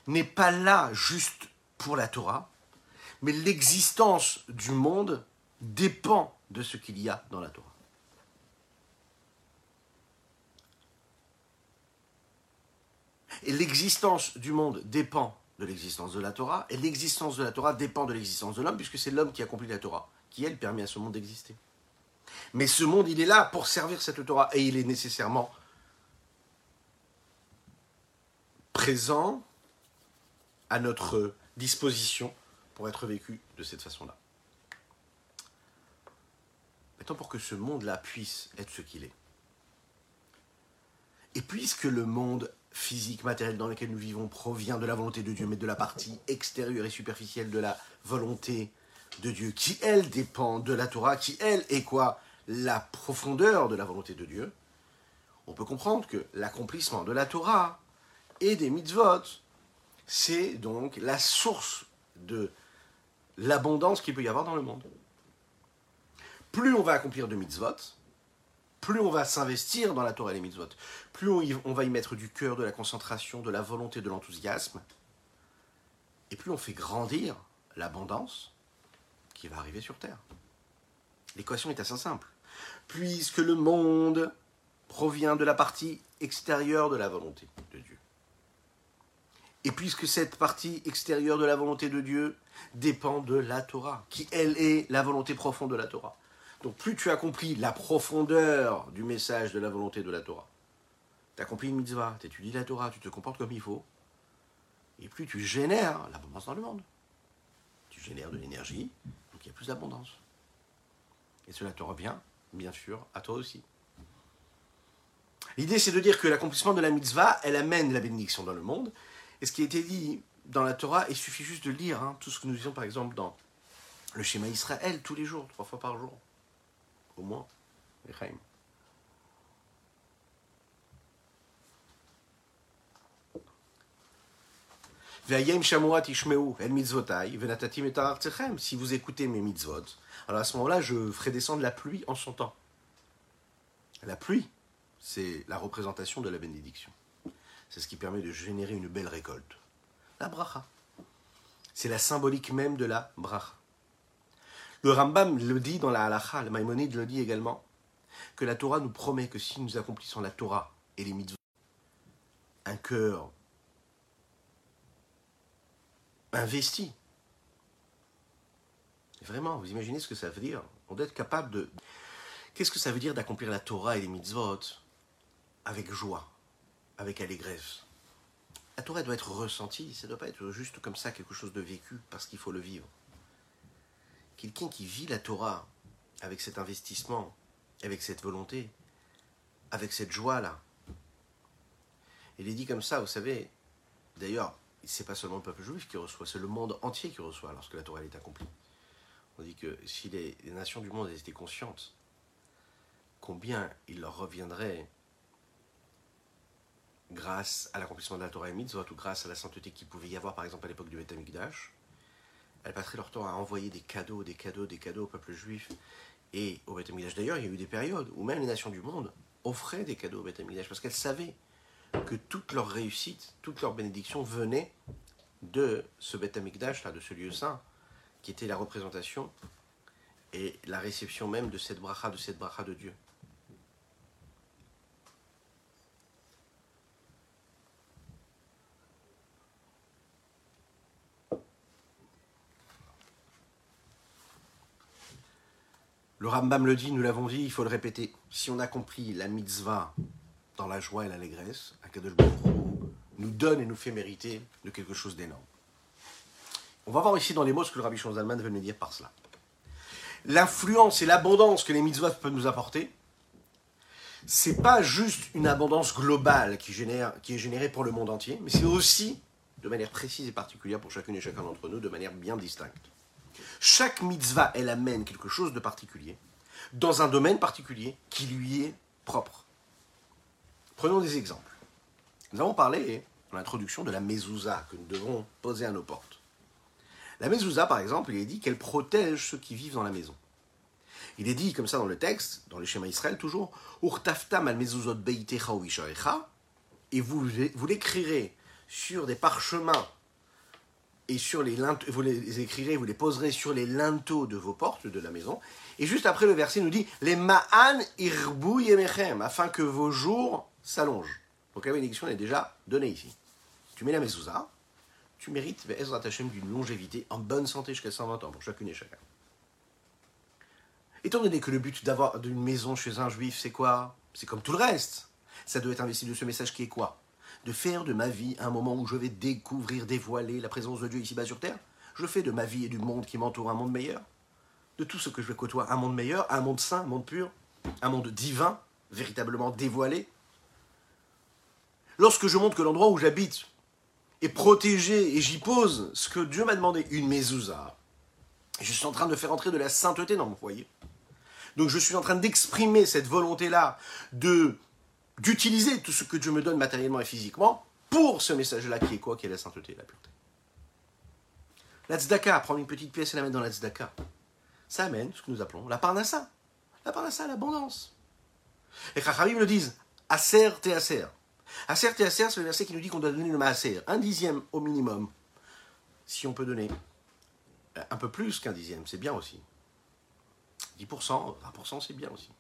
n'est pas là juste pour la Torah, mais l'existence du monde dépend de ce qu'il y a dans la Torah. Et l'existence du monde dépend de l'existence de la Torah, et l'existence de la Torah dépend de l'existence de l'homme, puisque c'est l'homme qui accomplit la Torah, qui, elle, permet à ce monde d'exister. Mais ce monde, il est là pour servir cette Torah, et il est nécessairement présent à notre disposition pour être vécu de cette façon-là. Maintenant, pour que ce monde-là puisse être ce qu'il est, et puisque le monde physique, matériel dans lequel nous vivons provient de la volonté de Dieu, mais de la partie extérieure et superficielle de la volonté de Dieu, qui elle dépend de la Torah, qui elle est quoi? La profondeur de la volonté de Dieu, on peut comprendre que l'accomplissement de la Torah et des mitzvot c'est donc la source de l'abondance qu'il peut y avoir dans le monde. Plus on va accomplir de mitzvot, plus on va s'investir dans la Torah et les mitzvot, plus on, va y mettre du cœur, de la concentration, de la volonté, de l'enthousiasme, et plus on fait grandir l'abondance qui va arriver sur Terre. L'équation est assez simple. Puisque le monde provient de la partie extérieure de la volonté de Dieu. Et puisque cette partie extérieure de la volonté de Dieu dépend de la Torah, qui elle est la volonté profonde de la Torah. Donc plus tu accomplis la profondeur du message de la volonté de la Torah, tu accomplis une mitzvah, tu étudies la Torah, tu te comportes comme il faut, et plus tu génères l'abondance dans le monde. Tu génères de l'énergie, donc il y a plus d'abondance. Et cela te revient, bien sûr, à toi aussi. L'idée, c'est de dire que l'accomplissement de la mitzvah, elle amène la bénédiction dans le monde. Et ce qui a été dit dans la Torah, il suffit juste de lire hein, tout ce que nous disons, par exemple, dans le schéma Israël, tous les jours, trois fois par jour. Au moins. Si vous écoutez mes mitzvot, alors à ce moment-là, je ferai descendre la pluie en son temps. La pluie, c'est la représentation de la bénédiction. C'est ce qui permet de générer une belle récolte. La bracha. C'est la symbolique même de la bracha. Le Rambam le dit dans la halacha, le Maïmonide le dit également, que la Torah nous promet que si nous accomplissons la Torah et les mitzvot, un cœur investi. Vraiment, vous imaginez ce que ça veut dire? On doit être capable de... Qu'est-ce que ça veut dire d'accomplir la Torah et les mitzvot avec joie, avec allégresse? La Torah doit être ressentie, ça ne doit pas être juste comme ça quelque chose de vécu parce qu'il faut le vivre. Quelqu'un qui vit la Torah avec cet investissement, avec cette volonté, avec cette joie-là. Il est dit comme ça, vous savez, d'ailleurs, c'est pas seulement le peuple juif qui reçoit, c'est le monde entier qui reçoit lorsque la Torah est accomplie. On dit que si les, nations du monde étaient conscientes combien il leur reviendrait grâce à l'accomplissement de la Torah et Mitzvot ou grâce à la sainteté qu'il pouvait y avoir par exemple à l'époque du Beth elles passeraient leur temps à envoyer des cadeaux, des cadeaux, des cadeaux au peuple juif et au Beth. D'ailleurs, il y a eu des périodes où même les nations du monde offraient des cadeaux au Beth parce qu'elles savaient que toute leur réussite, toute leur bénédiction venait de ce Beth là, de ce lieu saint, qui était la représentation et la réception même de cette bracha, de cette bracha de Dieu. Le Rambam le dit, nous l'avons dit, il faut le répéter. Si on accomplit la mitzvah dans la joie et l'allégresse, Akadosh Baruch nous donne et nous fait mériter de quelque chose d'énorme. On va voir ici dans les mots ce que le Rabbi Zalman veut nous dire par cela. L'influence et l'abondance que les mitzvot peuvent nous apporter, c'est pas juste une abondance globale qui est générée pour le monde entier, mais c'est aussi, de manière précise et particulière pour chacune et chacun d'entre nous, de manière bien distincte. Chaque mitzvah, elle amène quelque chose de particulier, dans un domaine particulier qui lui est propre. Prenons des exemples. Nous avons parlé, dans l'introduction, de la mezouza que nous devrons poser à nos portes. La mezouza, par exemple, il est dit qu'elle protège ceux qui vivent dans la maison. Il est dit comme ça dans le texte, dans le schéma Israël toujours, Urtaftam al mezuzot et vous, vous l'écrirez sur des parchemins et sur les vous les écrirez, vous les poserez sur les linteaux de vos portes de la maison. Et juste après, le verset nous dit les ma'an irbu yemechem, afin que vos jours s'allongent. Donc la bénédiction est déjà donnée ici. Tu mets la mezouza, tu mérites Ezrat d'une longévité en bonne santé jusqu'à 120 ans pour chacune et chacun. Étant donné que le but d'avoir une maison chez un juif, c'est quoi? C'est comme tout le reste. Ça doit être investi de ce message qui est quoi? De faire de ma vie un moment où je vais découvrir, dévoiler la présence de Dieu ici-bas sur terre. Je fais de ma vie et du monde qui m'entoure un monde meilleur. De tout ce que je vais côtoyer un monde meilleur, un monde saint, un monde pur, un monde divin, véritablement dévoilé. Lorsque je montre que l'endroit où j'habite et protégé, et j'y pose ce que Dieu m'a demandé, une mezouza. Je suis en train de faire entrer de la sainteté dans mon foyer. Donc je suis en train d'exprimer cette volonté-là de d'utiliser tout ce que Dieu me donne matériellement et physiquement pour ce message-là qui est quoi Qui est la sainteté et la pureté. La tzedaka, prendre une petite pièce et la mettre dans la tzedaka, ça amène ce que nous appelons la parnassa. La parnassa, l'abondance. Et Chachamim le disent, aser te aser. Aser te aser, c'est le verset qui nous dit qu'on doit donner le maaser, un dixième au minimum. Si on peut donner un peu plus qu'un dixième, c'est bien aussi. 10%, 20%, c'est bien aussi.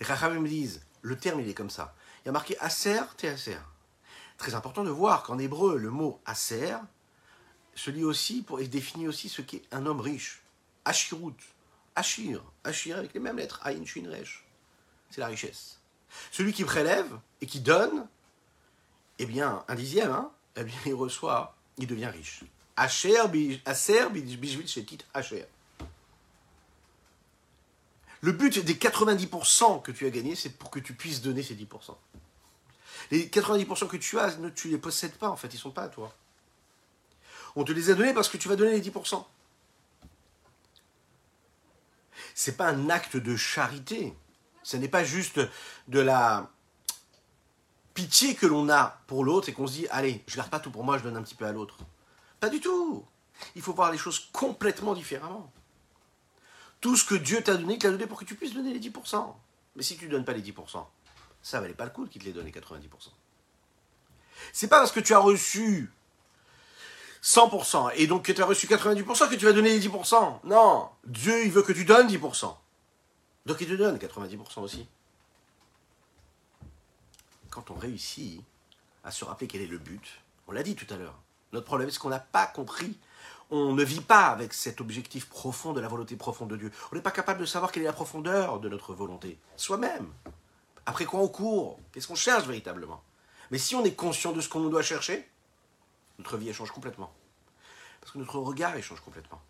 Les Chachamim me disent, le terme il est comme ça. Il y a marqué aser te aser. Très important de voir qu'en hébreu, le mot aser se lit aussi pour, et définit aussi ce qu'est un homme riche. Ashirut, Ashir, Ashir avec les mêmes lettres, Aïn, Shin, Resh. C'est la richesse. Celui qui prélève et qui donne, eh bien, un dixième, hein, eh bien, il reçoit, il devient riche. Asher, Aser, Bijvit, Shetit, Asher. Le but des 90% que tu as gagné, c'est pour que tu puisses donner ces 10%. Les 90% que tu as, ne, tu ne les possèdes pas, en fait, ils ne sont pas à toi. On te les a donnés parce que tu vas donner les 10%. C'est pas un acte de charité. Ce n'est pas juste de la pitié que l'on a pour l'autre et qu'on se dit, allez, je garde pas tout pour moi, je donne un petit peu à l'autre. Pas du tout. Il faut voir les choses complètement différemment. Tout ce que Dieu t'a donné, il t'a donné pour que tu puisses donner les 10%. Mais si tu ne donnes pas les 10%, ça valait pas le coup qu'il te les donne les 90%. C'est pas parce que tu as reçu 100% et donc que tu as reçu 90% que tu vas donner les 10%. Non, Dieu il veut que tu donnes 10%. Donc il te donne 90% aussi. Quand on réussit à se rappeler quel est le but, on l'a dit tout à l'heure, notre problème c'est qu'on n'a pas compris on ne vit pas avec cet objectif profond de la volonté profonde de Dieu. On n'est pas capable de savoir quelle est la profondeur de notre volonté, soi-même. Après quoi on court Qu'est-ce qu'on cherche véritablement? Mais si on est conscient de ce qu'on doit chercher, notre vie change complètement. Parce que notre regard change complètement.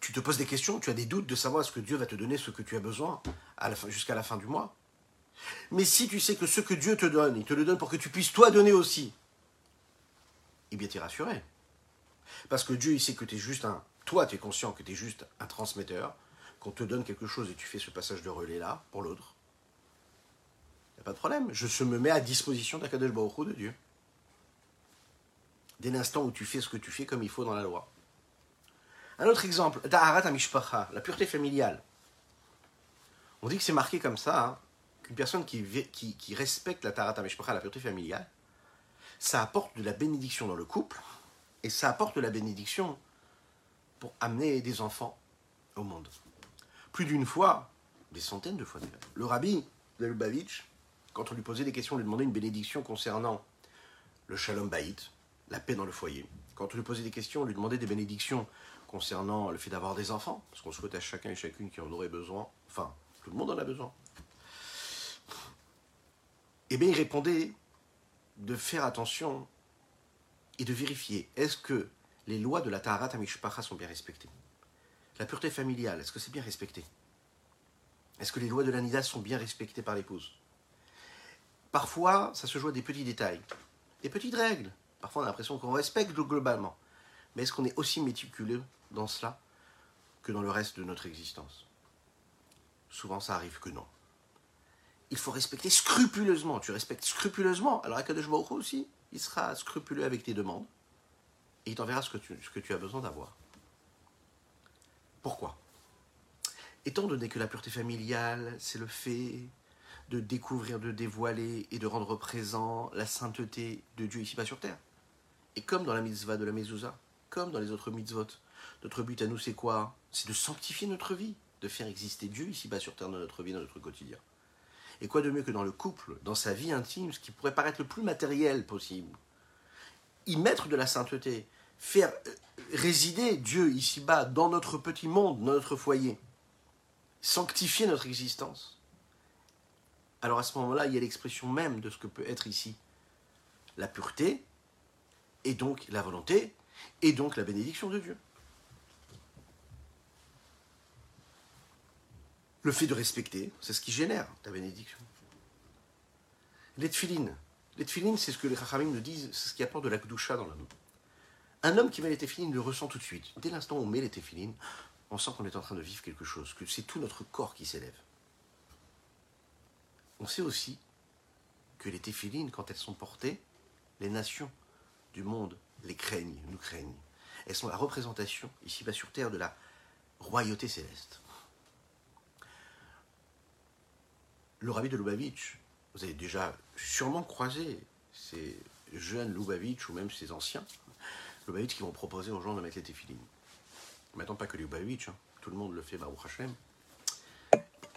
Tu te poses des questions, tu as des doutes de savoir est-ce que Dieu va te donner ce que tu as besoin jusqu'à la fin du mois. Mais si tu sais que ce que Dieu te donne, il te le donne pour que tu puisses toi donner aussi, eh bien tu es rassuré. Parce que Dieu, il sait que tu es juste un... Toi, tu es conscient que tu es juste un transmetteur, qu'on te donne quelque chose et tu fais ce passage de relais-là pour l'autre. Il n'y a pas de problème. Je me mets à disposition d'Akadosh Baruch de Dieu. Dès l'instant où tu fais ce que tu fais comme il faut dans la loi. Un autre exemple, Da'arat Amishpacha, la pureté familiale. On dit que c'est marqué comme ça, hein, qu'une personne qui, respecte la Ta'arat Amishpacha, la pureté familiale, ça apporte de la bénédiction dans le couple et ça apporte de la bénédiction pour amener des enfants au monde. Plus d'une fois, des centaines de fois Le rabbi de Lubavitch, quand on lui posait des questions, on lui demandait une bénédiction concernant le shalom baït, la paix dans le foyer. Quand on lui posait des questions, on lui demandait des bénédictions concernant le fait d'avoir des enfants, parce qu'on souhaite à chacun et chacune qui en aurait besoin, enfin, tout le monde en a besoin. Eh bien, il répondait de faire attention et de vérifier est-ce que les lois de la Taharat Amishpacha sont bien respectées? La pureté familiale, est-ce que c'est bien respecté? Est-ce que les lois de l'Anida sont bien respectées par l'épouse Parfois, ça se joue à des petits détails, des petites règles. Parfois, on a l'impression qu'on respecte globalement. Mais est-ce qu'on est aussi méticuleux dans cela que dans le reste de notre existence? Souvent, ça arrive que non il faut respecter scrupuleusement. Tu respectes scrupuleusement. Alors Akadosh Baruch aussi, il sera scrupuleux avec tes demandes et il t'enverra ce, que tu, as besoin d'avoir. Pourquoi? Étant donné que la pureté familiale, c'est le fait de découvrir, de dévoiler et de rendre présent la sainteté de Dieu ici-bas sur terre. Et comme dans la mitzvah de la mezouza, comme dans les autres mitzvot, notre but à nous c'est quoi? C'est de sanctifier notre vie, de faire exister Dieu ici-bas sur terre dans notre vie, dans notre quotidien. Et quoi de mieux que dans le couple, dans sa vie intime, ce qui pourrait paraître le plus matériel possible Y mettre de la sainteté, faire euh, résider Dieu ici-bas, dans notre petit monde, dans notre foyer, sanctifier notre existence. Alors à ce moment-là, il y a l'expression même de ce que peut être ici la pureté, et donc la volonté, et donc la bénédiction de Dieu. Le fait de respecter, c'est ce qui génère ta bénédiction. Les tfilines. Les c'est ce que les rachamim nous disent, c'est ce qui apporte de la kdusha dans l'homme. Un homme qui met les tefilines le ressent tout de suite. Dès l'instant où on met les tefilines, on sent qu'on est en train de vivre quelque chose, que c'est tout notre corps qui s'élève. On sait aussi que les téphilines, quand elles sont portées, les nations du monde les craignent, nous craignent. Elles sont la représentation, ici-bas sur terre, de la royauté céleste. Le rabbi de Lubavitch, vous avez déjà sûrement croisé ces jeunes Lubavitch ou même ces anciens Lubavitch qui vont proposer aux gens de mettre les téphilines. Maintenant, pas que Lubavitch, hein. tout le monde le fait, Baruch Hashem.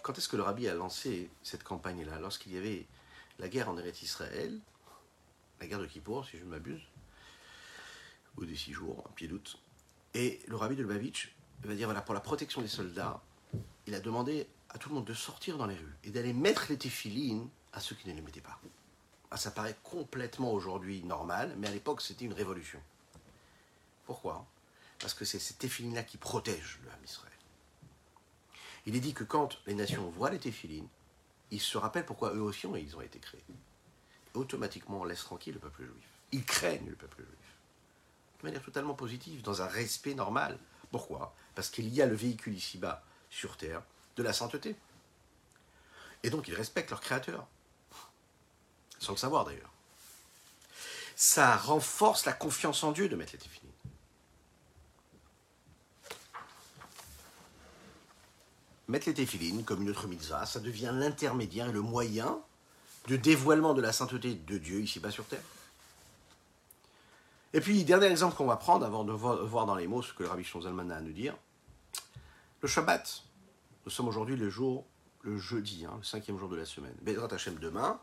Quand est-ce que le rabbi a lancé cette campagne-là? Lorsqu'il y avait la guerre en Eretz Israël, la guerre de Kippour, si je ne m'abuse, ou des six jours, un pied d'août. Et le rabbi de Lubavitch va dire voilà, pour la protection des soldats, il a demandé à tout le monde de sortir dans les rues et d'aller mettre les téphilines à ceux qui ne les mettaient pas. Ah, ça paraît complètement aujourd'hui normal, mais à l'époque c'était une révolution. Pourquoi? Parce que c'est ces téphilines-là qui protègent le Ham Israël. Il est dit que quand les nations voient les téphilines, ils se rappellent pourquoi eux aussi ils ont été créés. automatiquement, on laisse tranquille le peuple juif. Ils craignent le peuple juif. De manière totalement positive, dans un respect normal. Pourquoi? Parce qu'il y a le véhicule ici-bas, sur Terre, de la sainteté. Et donc ils respectent leur créateur. Sans le savoir d'ailleurs. Ça renforce la confiance en Dieu de mettre les téphilines. mettre les téphilines comme une autre mitzvah, ça devient l'intermédiaire et le moyen de dévoilement de la sainteté de Dieu ici-bas sur terre. Et puis, dernier exemple qu'on va prendre avant de voir dans les mots ce que le Rabbi Zalman a à nous dire. Le Shabbat. Nous sommes aujourd'hui le jour, le jeudi, hein, le cinquième jour de la semaine. Bezrat Hashem demain,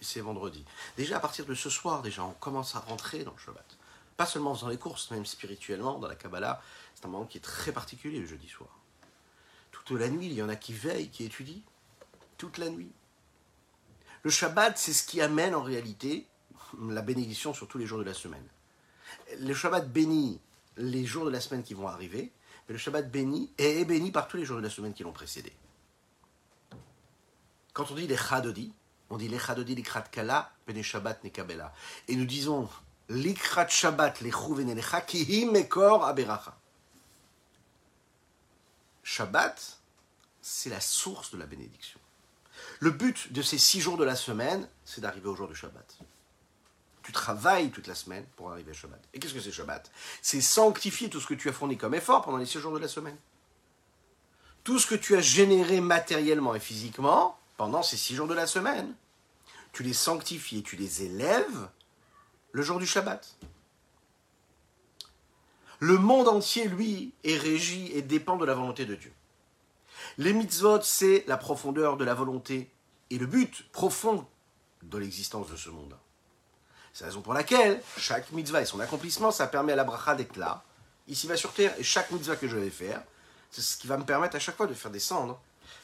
c'est vendredi. Déjà à partir de ce soir, déjà, on commence à rentrer dans le Shabbat. Pas seulement en faisant les courses, même spirituellement, dans la Kabbalah, c'est un moment qui est très particulier le jeudi soir toute la nuit. Il y en a qui veillent, qui étudient toute la nuit. Le Shabbat, c'est ce qui amène en réalité la bénédiction sur tous les jours de la semaine. Le Shabbat bénit les jours de la semaine qui vont arriver, mais le Shabbat bénit et est béni par tous les jours de la semaine qui l'ont précédé. Quand on dit les Chadodi, on dit les Chadodi, l'ikrat kala, bene Shabbat nekabela. Et nous disons l'ikrat Shabbat, les lecha, kihim mekor aberacha. Shabbat, c'est la source de la bénédiction. Le but de ces six jours de la semaine, c'est d'arriver au jour du Shabbat. Tu travailles toute la semaine pour arriver à Shabbat. Et qu'est-ce que c'est Shabbat? C'est sanctifier tout ce que tu as fourni comme effort pendant les six jours de la semaine. Tout ce que tu as généré matériellement et physiquement pendant ces six jours de la semaine, tu les sanctifies et tu les élèves le jour du Shabbat. Le monde entier, lui, est régi et dépend de la volonté de Dieu. Les mitzvot, c'est la profondeur de la volonté et le but profond de l'existence de ce monde. C'est la raison pour laquelle chaque mitzvah et son accomplissement, ça permet à la bracha d'être là, ici va sur terre, et chaque mitzvah que je vais faire, c'est ce qui va me permettre à chaque fois de faire descendre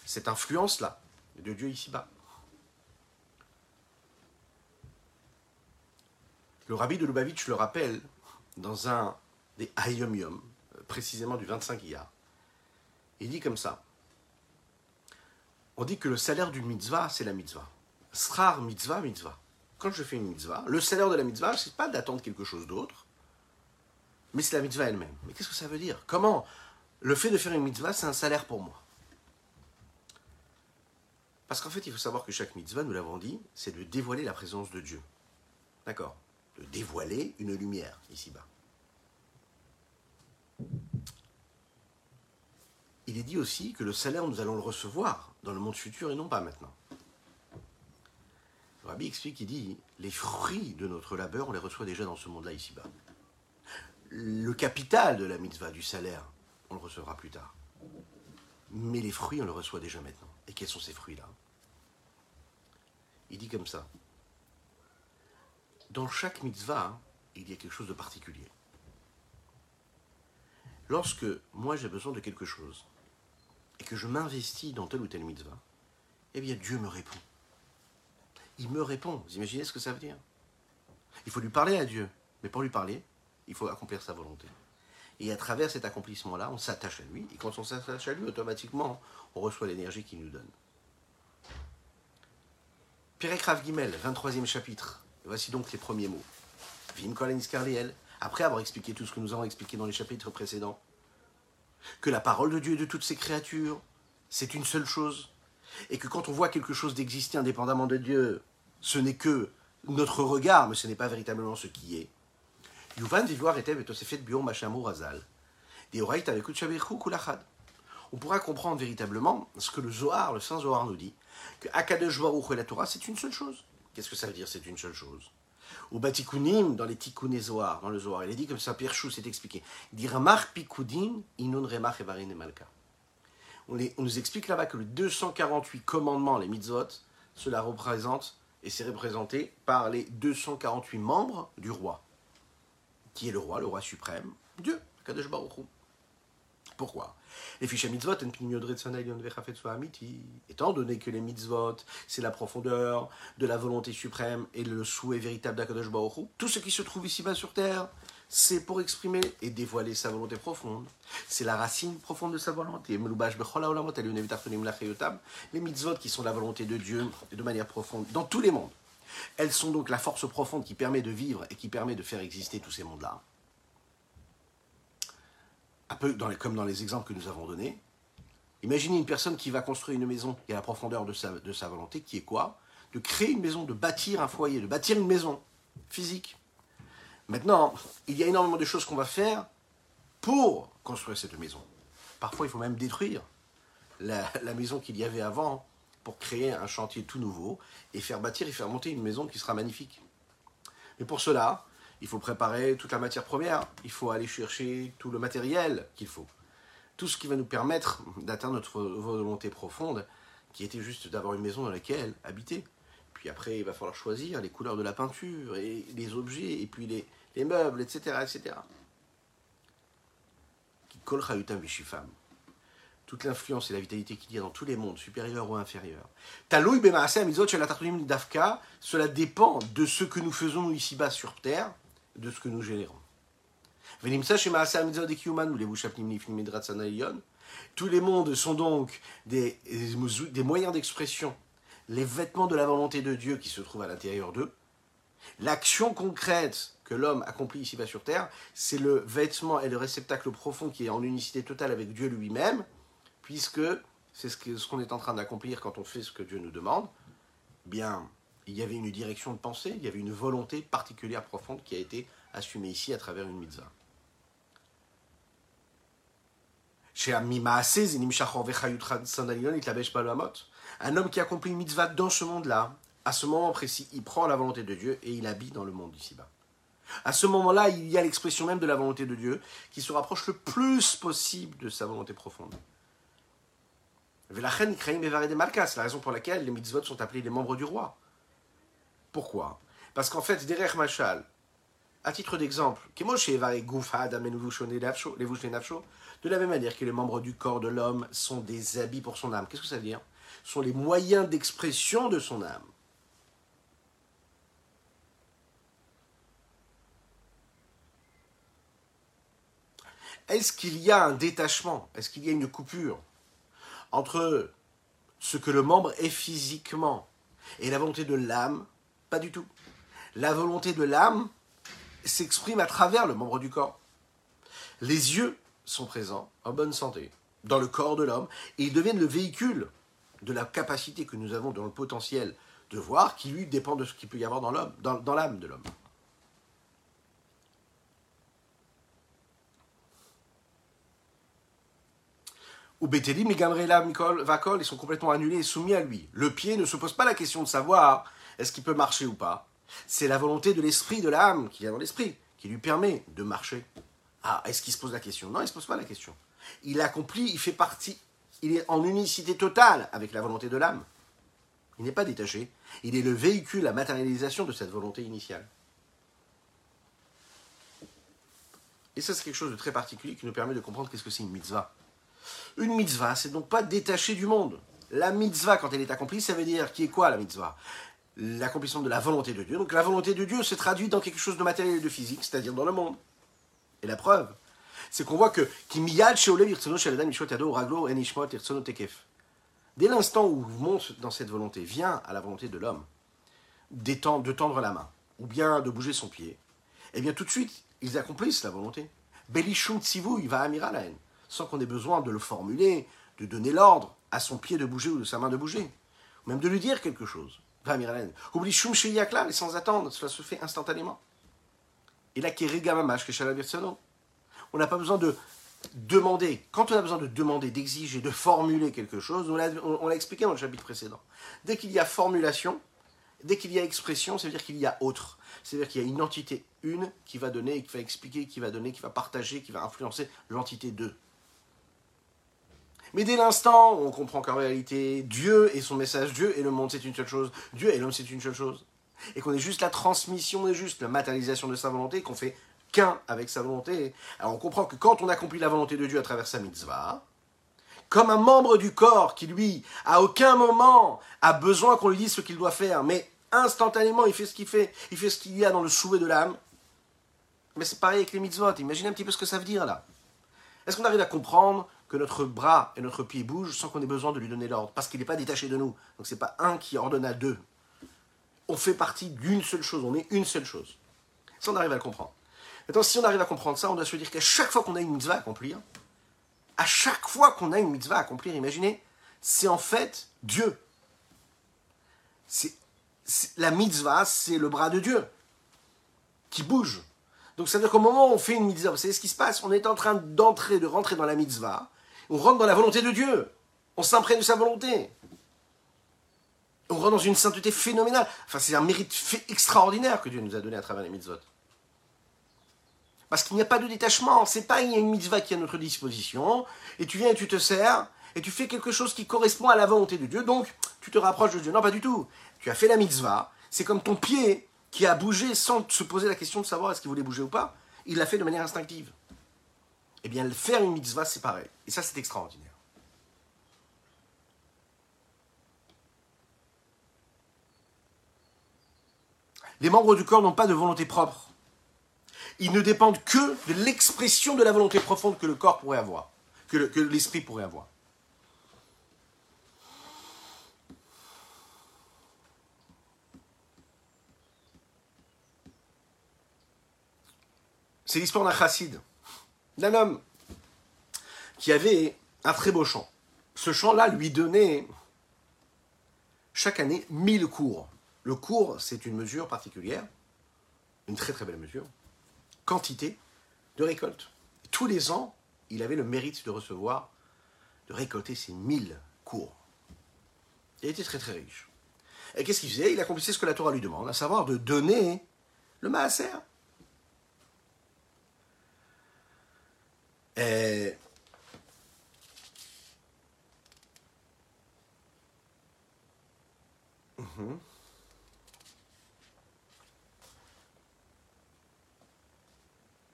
cette influence-là de Dieu ici-bas. Le rabbi de Lubavitch le rappelle dans un des Ayom Yom, euh, précisément du 25 Iyar. Il dit comme ça. On dit que le salaire d'une mitzvah, c'est la mitzvah. Srar mitzvah, mitzvah. Quand je fais une mitzvah, le salaire de la mitzvah, c'est pas d'attendre quelque chose d'autre, mais c'est la mitzvah elle-même. Mais qu'est-ce que ça veut dire? Comment? Le fait de faire une mitzvah, c'est un salaire pour moi Parce qu'en fait, il faut savoir que chaque mitzvah, nous l'avons dit, c'est de dévoiler la présence de Dieu. D'accord? De dévoiler une lumière ici-bas. il est dit aussi que le salaire, nous allons le recevoir dans le monde futur et non pas maintenant. Rabbi explique, il dit, les fruits de notre labeur, on les reçoit déjà dans ce monde-là, ici-bas. Le capital de la mitzvah, du salaire, on le recevra plus tard. Mais les fruits, on le reçoit déjà maintenant. Et quels sont ces fruits-là? Il dit comme ça. Dans chaque mitzvah, il y a quelque chose de particulier. Lorsque moi j'ai besoin de quelque chose et que je m'investis dans telle ou telle mitzvah, eh bien Dieu me répond. Il me répond. Vous imaginez ce que ça veut dire? Il faut lui parler à Dieu. Mais pour lui parler, il faut accomplir sa volonté. Et à travers cet accomplissement-là, on s'attache à lui. Et quand on s'attache à lui, automatiquement, on reçoit l'énergie qu'il nous donne. Pirek Rav Gimel, 23e chapitre. voici donc les premiers mots. Vim Kolen après avoir expliqué tout ce que nous avons expliqué dans les chapitres précédents, que la parole de Dieu et de toutes ses créatures, c'est une seule chose, et que quand on voit quelque chose d'exister indépendamment de Dieu, ce n'est que notre regard, mais ce n'est pas véritablement ce qui est. Yuvan était Machamou Razal. On pourra comprendre véritablement ce que le Zohar, le Saint Zohar nous dit, que c'est une seule chose. Qu'est-ce que ça veut dire, c'est une seule chose? Ou Batikunim, dans les Tikkun Zohar, dans le Zohar, il est dit comme ça, Pierre Chou s'est expliqué. Inun et Malka. On, nous explique là-bas que le 248 commandements, les mitzvot, cela représente, et c'est représenté par les 248 membres du roi. Qui est le roi, le roi suprême Dieu, Kadosh Baruch Pourquoi? Étant donné que les mitzvot, c'est la profondeur de la volonté suprême et le souhait véritable d'Akadosh Baruch tout ce qui se trouve ici-bas sur terre, c'est pour exprimer et dévoiler sa volonté profonde. C'est la racine profonde de sa volonté. Les mitzvot qui sont la volonté de Dieu de manière profonde dans tous les mondes. Elles sont donc la force profonde qui permet de vivre et qui permet de faire exister tous ces mondes-là. Comme dans les exemples que nous avons donnés. Imaginez une personne qui va construire une maison qui a la profondeur de sa, de sa volonté, qui est quoi? De créer une maison, de bâtir un foyer, de bâtir une maison physique. Maintenant, il y a énormément de choses qu'on va faire pour construire cette maison. Parfois, il faut même détruire la, maison qu'il y avait avant pour créer un chantier tout nouveau et faire bâtir et faire monter une maison qui sera magnifique. Mais pour cela, il faut préparer toute la matière première, il faut aller chercher tout le matériel qu'il faut. Tout ce qui va nous permettre d'atteindre notre volonté profonde, qui était juste d'avoir une maison dans laquelle habiter. Puis après, il va falloir choisir les couleurs de la peinture et les objets, et puis les, les meubles, etc. etc. Toute l'influence et la vitalité qu'il y a dans tous les mondes, supérieurs ou inférieurs. Cela dépend de ce que nous faisons ici-bas sur terre, de ce que nous générons. Tous les mondes sont donc des, des moyens d'expression, les vêtements de la volonté de Dieu qui se trouvent à l'intérieur d'eux. L'action concrète que l'homme accomplit ici-bas sur terre, c'est le vêtement et le réceptacle profond qui est en unicité totale avec Dieu lui-même, puisque c'est ce qu'on est en train d'accomplir quand on fait ce que Dieu nous demande. Bien, il y avait une direction de pensée, il y avait une volonté particulière profonde qui a été assumée ici à travers une mitzvah. Un homme qui accomplit une mitzvah dans ce monde-là, à ce moment précis, il prend la volonté de Dieu et il habite dans le monde ici-bas. À ce moment-là, il y a l'expression même de la volonté de Dieu qui se rapproche le plus possible de sa volonté profonde. C'est la raison pour laquelle les mitzvot sont appelés les membres du roi. Pourquoi? Parce qu'en fait, derech machal, à titre d'exemple, de la même manière que les membres du corps de l'homme sont des habits pour son âme. Qu'est-ce que ça veut dire? Ce sont les moyens d'expression de son âme. Est-ce qu'il y a un détachement? Est-ce qu'il y a une coupure entre ce que le membre est physiquement et la volonté de l'âme? Pas du tout. La volonté de l'âme s'exprime à travers le membre du corps. Les yeux sont présents en bonne santé dans le corps de l'homme et ils deviennent le véhicule de la capacité que nous avons dans le potentiel de voir qui lui dépend de ce qu'il peut y avoir dans dans l'âme de l'homme. Ou Betelim, Mikol, Vakol, ils sont complètement annulés et soumis à lui. Le pied ne se pose pas la question de savoir est-ce qu'il peut marcher ou pas. C'est la volonté de l'esprit, de l'âme qui a dans l'esprit, qui lui permet de marcher. Ah, est-ce qu'il se pose la question? Non, il ne se pose pas la question. Il accomplit, il fait partie, il est en unicité totale avec la volonté de l'âme. Il n'est pas détaché. Il est le véhicule, la matérialisation de cette volonté initiale. Et ça, c'est quelque chose de très particulier qui nous permet de comprendre qu'est-ce que c'est une mitzvah. Une mitzvah, c'est donc pas détaché du monde. La mitzvah, quand elle est accomplie, ça veut dire qui est quoi la mitzvah? L'accomplissement de la volonté de Dieu. Donc la volonté de Dieu se traduit dans quelque chose de matériel et de physique, c'est-à-dire dans le monde. Et la preuve, c'est qu'on voit que Dès l'instant où monte dans cette volonté, vient à la volonté de l'homme de tendre la main, ou bien de bouger son pied, eh bien tout de suite, ils accomplissent la volonté. Belishum il va amira la sans qu'on ait besoin de le formuler, de donner l'ordre à son pied de bouger ou de sa main de bouger, ou même de lui dire quelque chose. Oublie Shum Sheyakla, et sans attendre, cela se fait instantanément. Et là, Gamamash, est On n'a pas besoin de demander. Quand on a besoin de demander, d'exiger, de formuler quelque chose, on l'a expliqué dans le chapitre précédent. Dès qu'il y a formulation, dès qu'il y a expression, ça veut dire qu'il y a autre. C'est-à-dire qu'il y a une entité une qui va donner, qui va expliquer, qui va donner, qui va partager, qui va influencer l'entité deux. Mais dès l'instant où on comprend qu'en réalité, Dieu et son message, Dieu et le monde, c'est une seule chose, Dieu et l'homme, c'est une seule chose, et qu'on est juste la transmission, est juste la matérialisation de sa volonté, qu'on fait qu'un avec sa volonté, alors on comprend que quand on accomplit la volonté de Dieu à travers sa mitzvah, comme un membre du corps qui, lui, à aucun moment a besoin qu'on lui dise ce qu'il doit faire, mais instantanément, il fait ce qu'il fait, il fait ce qu'il y a dans le souhait de l'âme. Mais c'est pareil avec les mitzvot, imaginez un petit peu ce que ça veut dire là. Est-ce qu'on arrive à comprendre que notre bras et notre pied bougent sans qu'on ait besoin de lui donner l'ordre, parce qu'il n'est pas détaché de nous. Donc c'est pas un qui ordonne à deux. On fait partie d'une seule chose, on est une seule chose. Ça, on arrive à le comprendre. Maintenant, si on arrive à comprendre ça, on doit se dire qu'à chaque fois qu'on a une mitzvah à accomplir, à chaque fois qu'on a une mitzvah à accomplir, imaginez, c'est en fait Dieu. C'est, la mitzvah, c'est le bras de Dieu qui bouge. Donc, ça veut dire qu'au moment où on fait une mitzvah, vous savez ce qui se passe? On est en train d'entrer, de rentrer dans la mitzvah, on rentre dans la volonté de Dieu. On s'imprègne de sa volonté. On rentre dans une sainteté phénoménale. Enfin, c'est un mérite extraordinaire que Dieu nous a donné à travers les mitzvot. Parce qu'il n'y a pas de détachement. C'est pas il y a une mitzvah qui est à notre disposition, et tu viens et tu te sers, et tu fais quelque chose qui correspond à la volonté de Dieu, donc tu te rapproches de Dieu. Non, pas du tout. Tu as fait la mitzvah, c'est comme ton pied qui a bougé sans se poser la question de savoir est-ce qu'il voulait bouger ou pas. Il l'a fait de manière instinctive eh bien, faire une mitzvah, c'est pareil. Et ça, c'est extraordinaire. Les membres du corps n'ont pas de volonté propre. Ils ne dépendent que de l'expression de la volonté profonde que le corps pourrait avoir, que l'esprit pourrait avoir. C'est l'histoire d'un chassid d'un homme qui avait un très beau champ. Ce champ-là lui donnait chaque année 1000 cours. Le cours, c'est une mesure particulière, une très très belle mesure, quantité de récolte. Tous les ans, il avait le mérite de recevoir, de récolter ces 1000 cours. Il était très très riche. Et qu'est-ce qu'il faisait? Il accomplissait ce que la Torah lui demande, à savoir de donner le maaser. Et mhm.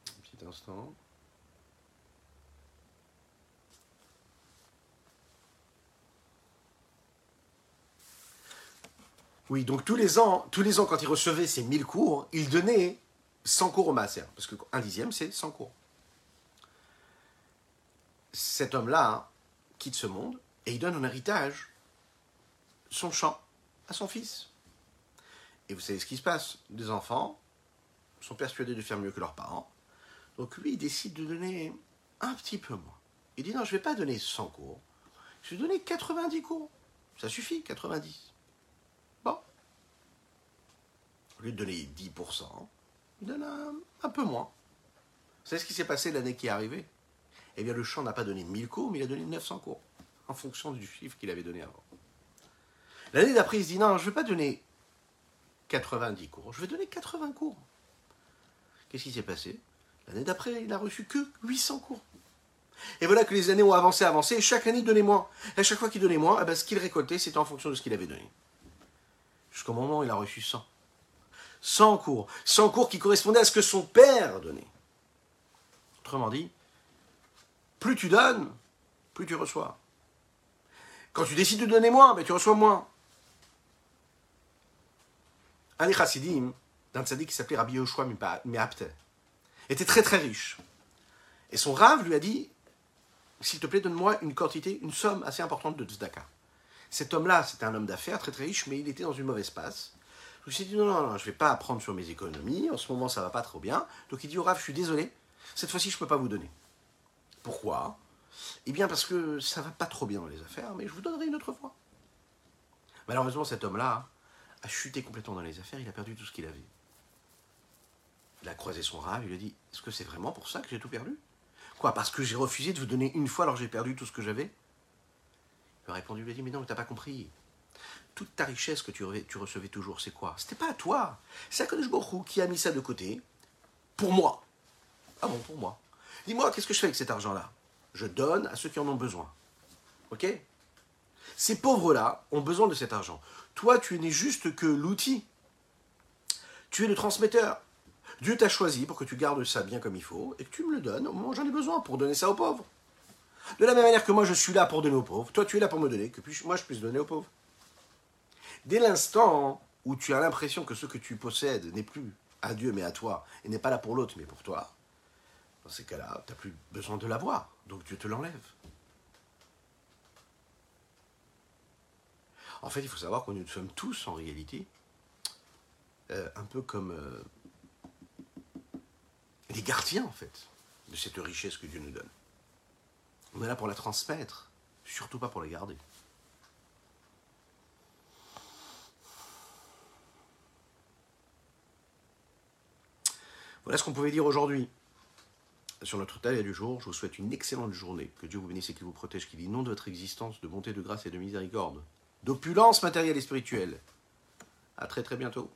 Un petit instant. Oui, donc tous les ans, tous les ans, quand il recevait ses 1000 cours, il donnait 100 cours au master. Parce qu'un dixième, c'est 100 cours cet homme-là hein, quitte ce monde et il donne en héritage son champ à son fils. Et vous savez ce qui se passe Des enfants sont persuadés de faire mieux que leurs parents. Donc lui, il décide de donner un petit peu moins. Il dit non, je ne vais pas donner 100 cours. Je vais donner 90 cours. Ça suffit, 90. Bon. Au lieu de donner 10%, il donne un, un peu moins. Vous savez ce qui s'est passé l'année qui est arrivée? Eh bien le champ n'a pas donné 1000 cours, mais il a donné 900 cours, en fonction du chiffre qu'il avait donné avant. L'année d'après, il se dit, non, je ne vais pas donner 90 cours, je vais donner 80 cours. Qu'est-ce qui s'est passé? L'année d'après, il n'a reçu que 800 cours. Et voilà que les années ont avancé, avancé, et chaque année, il donnait moins. Et à chaque fois qu'il donnait moins, eh ben, ce qu'il récoltait, c'était en fonction de ce qu'il avait donné. Jusqu'au moment où il a reçu 100. 100 cours. 100 cours qui correspondaient à ce que son père donnait. Autrement dit, plus tu donnes, plus tu reçois. Quand tu décides de donner moins, ben, tu reçois moins. Un des chassidim, d'un tzaddik qui s'appelait Rabbi Yoshua Meapte, était très très riche. Et son rave lui a dit S'il te plaît, donne-moi une quantité, une somme assez importante de tzedaka. Cet homme-là, c'était un homme d'affaires très très riche, mais il était dans une mauvaise passe. Je me suis dit Non, non, non, je ne vais pas apprendre sur mes économies, en ce moment ça va pas trop bien. Donc il dit au rave Je suis désolé, cette fois-ci je ne peux pas vous donner. Pourquoi? Eh bien parce que ça va pas trop bien dans les affaires, mais je vous donnerai une autre fois. Malheureusement, cet homme-là a chuté complètement dans les affaires, il a perdu tout ce qu'il avait. Il a croisé son rave, il a dit Est-ce que c'est vraiment pour ça que j'ai tout perdu? Quoi Parce que j'ai refusé de vous donner une fois alors j'ai perdu tout ce que j'avais? Il a répondu Il lui a dit Mais non, tu n'as pas compris. Toute ta richesse que tu, recevais toujours, c'est quoi? C'était pas à toi. C'est Akadosh Baruch qui a mis ça de côté pour moi. Ah bon, pour moi. Dis-moi, qu'est-ce que je fais avec cet argent-là? Je donne à ceux qui en ont besoin. Ok? Ces pauvres-là ont besoin de cet argent. Toi, tu n'es juste que l'outil. Tu es le transmetteur. Dieu t'a choisi pour que tu gardes ça bien comme il faut et que tu me le donnes au moment où j'en ai besoin pour donner ça aux pauvres. De la même manière que moi je suis là pour donner aux pauvres, toi tu es là pour me donner, que moi je puisse donner aux pauvres. Dès l'instant où tu as l'impression que ce que tu possèdes n'est plus à Dieu mais à toi, et n'est pas là pour l'autre mais pour toi, dans ces cas-là, tu n'as plus besoin de l'avoir, donc Dieu te l'enlève. En fait, il faut savoir que nous sommes tous en réalité euh, un peu comme euh, les gardiens, en fait, de cette richesse que Dieu nous donne. On est là pour la transmettre, surtout pas pour la garder. Voilà ce qu'on pouvait dire aujourd'hui sur notre taille du jour. Je vous souhaite une excellente journée. Que Dieu vous bénisse et qu'il vous protège, qu'il inonde votre existence de bonté, de grâce et de miséricorde, d'opulence matérielle et spirituelle. À très très bientôt.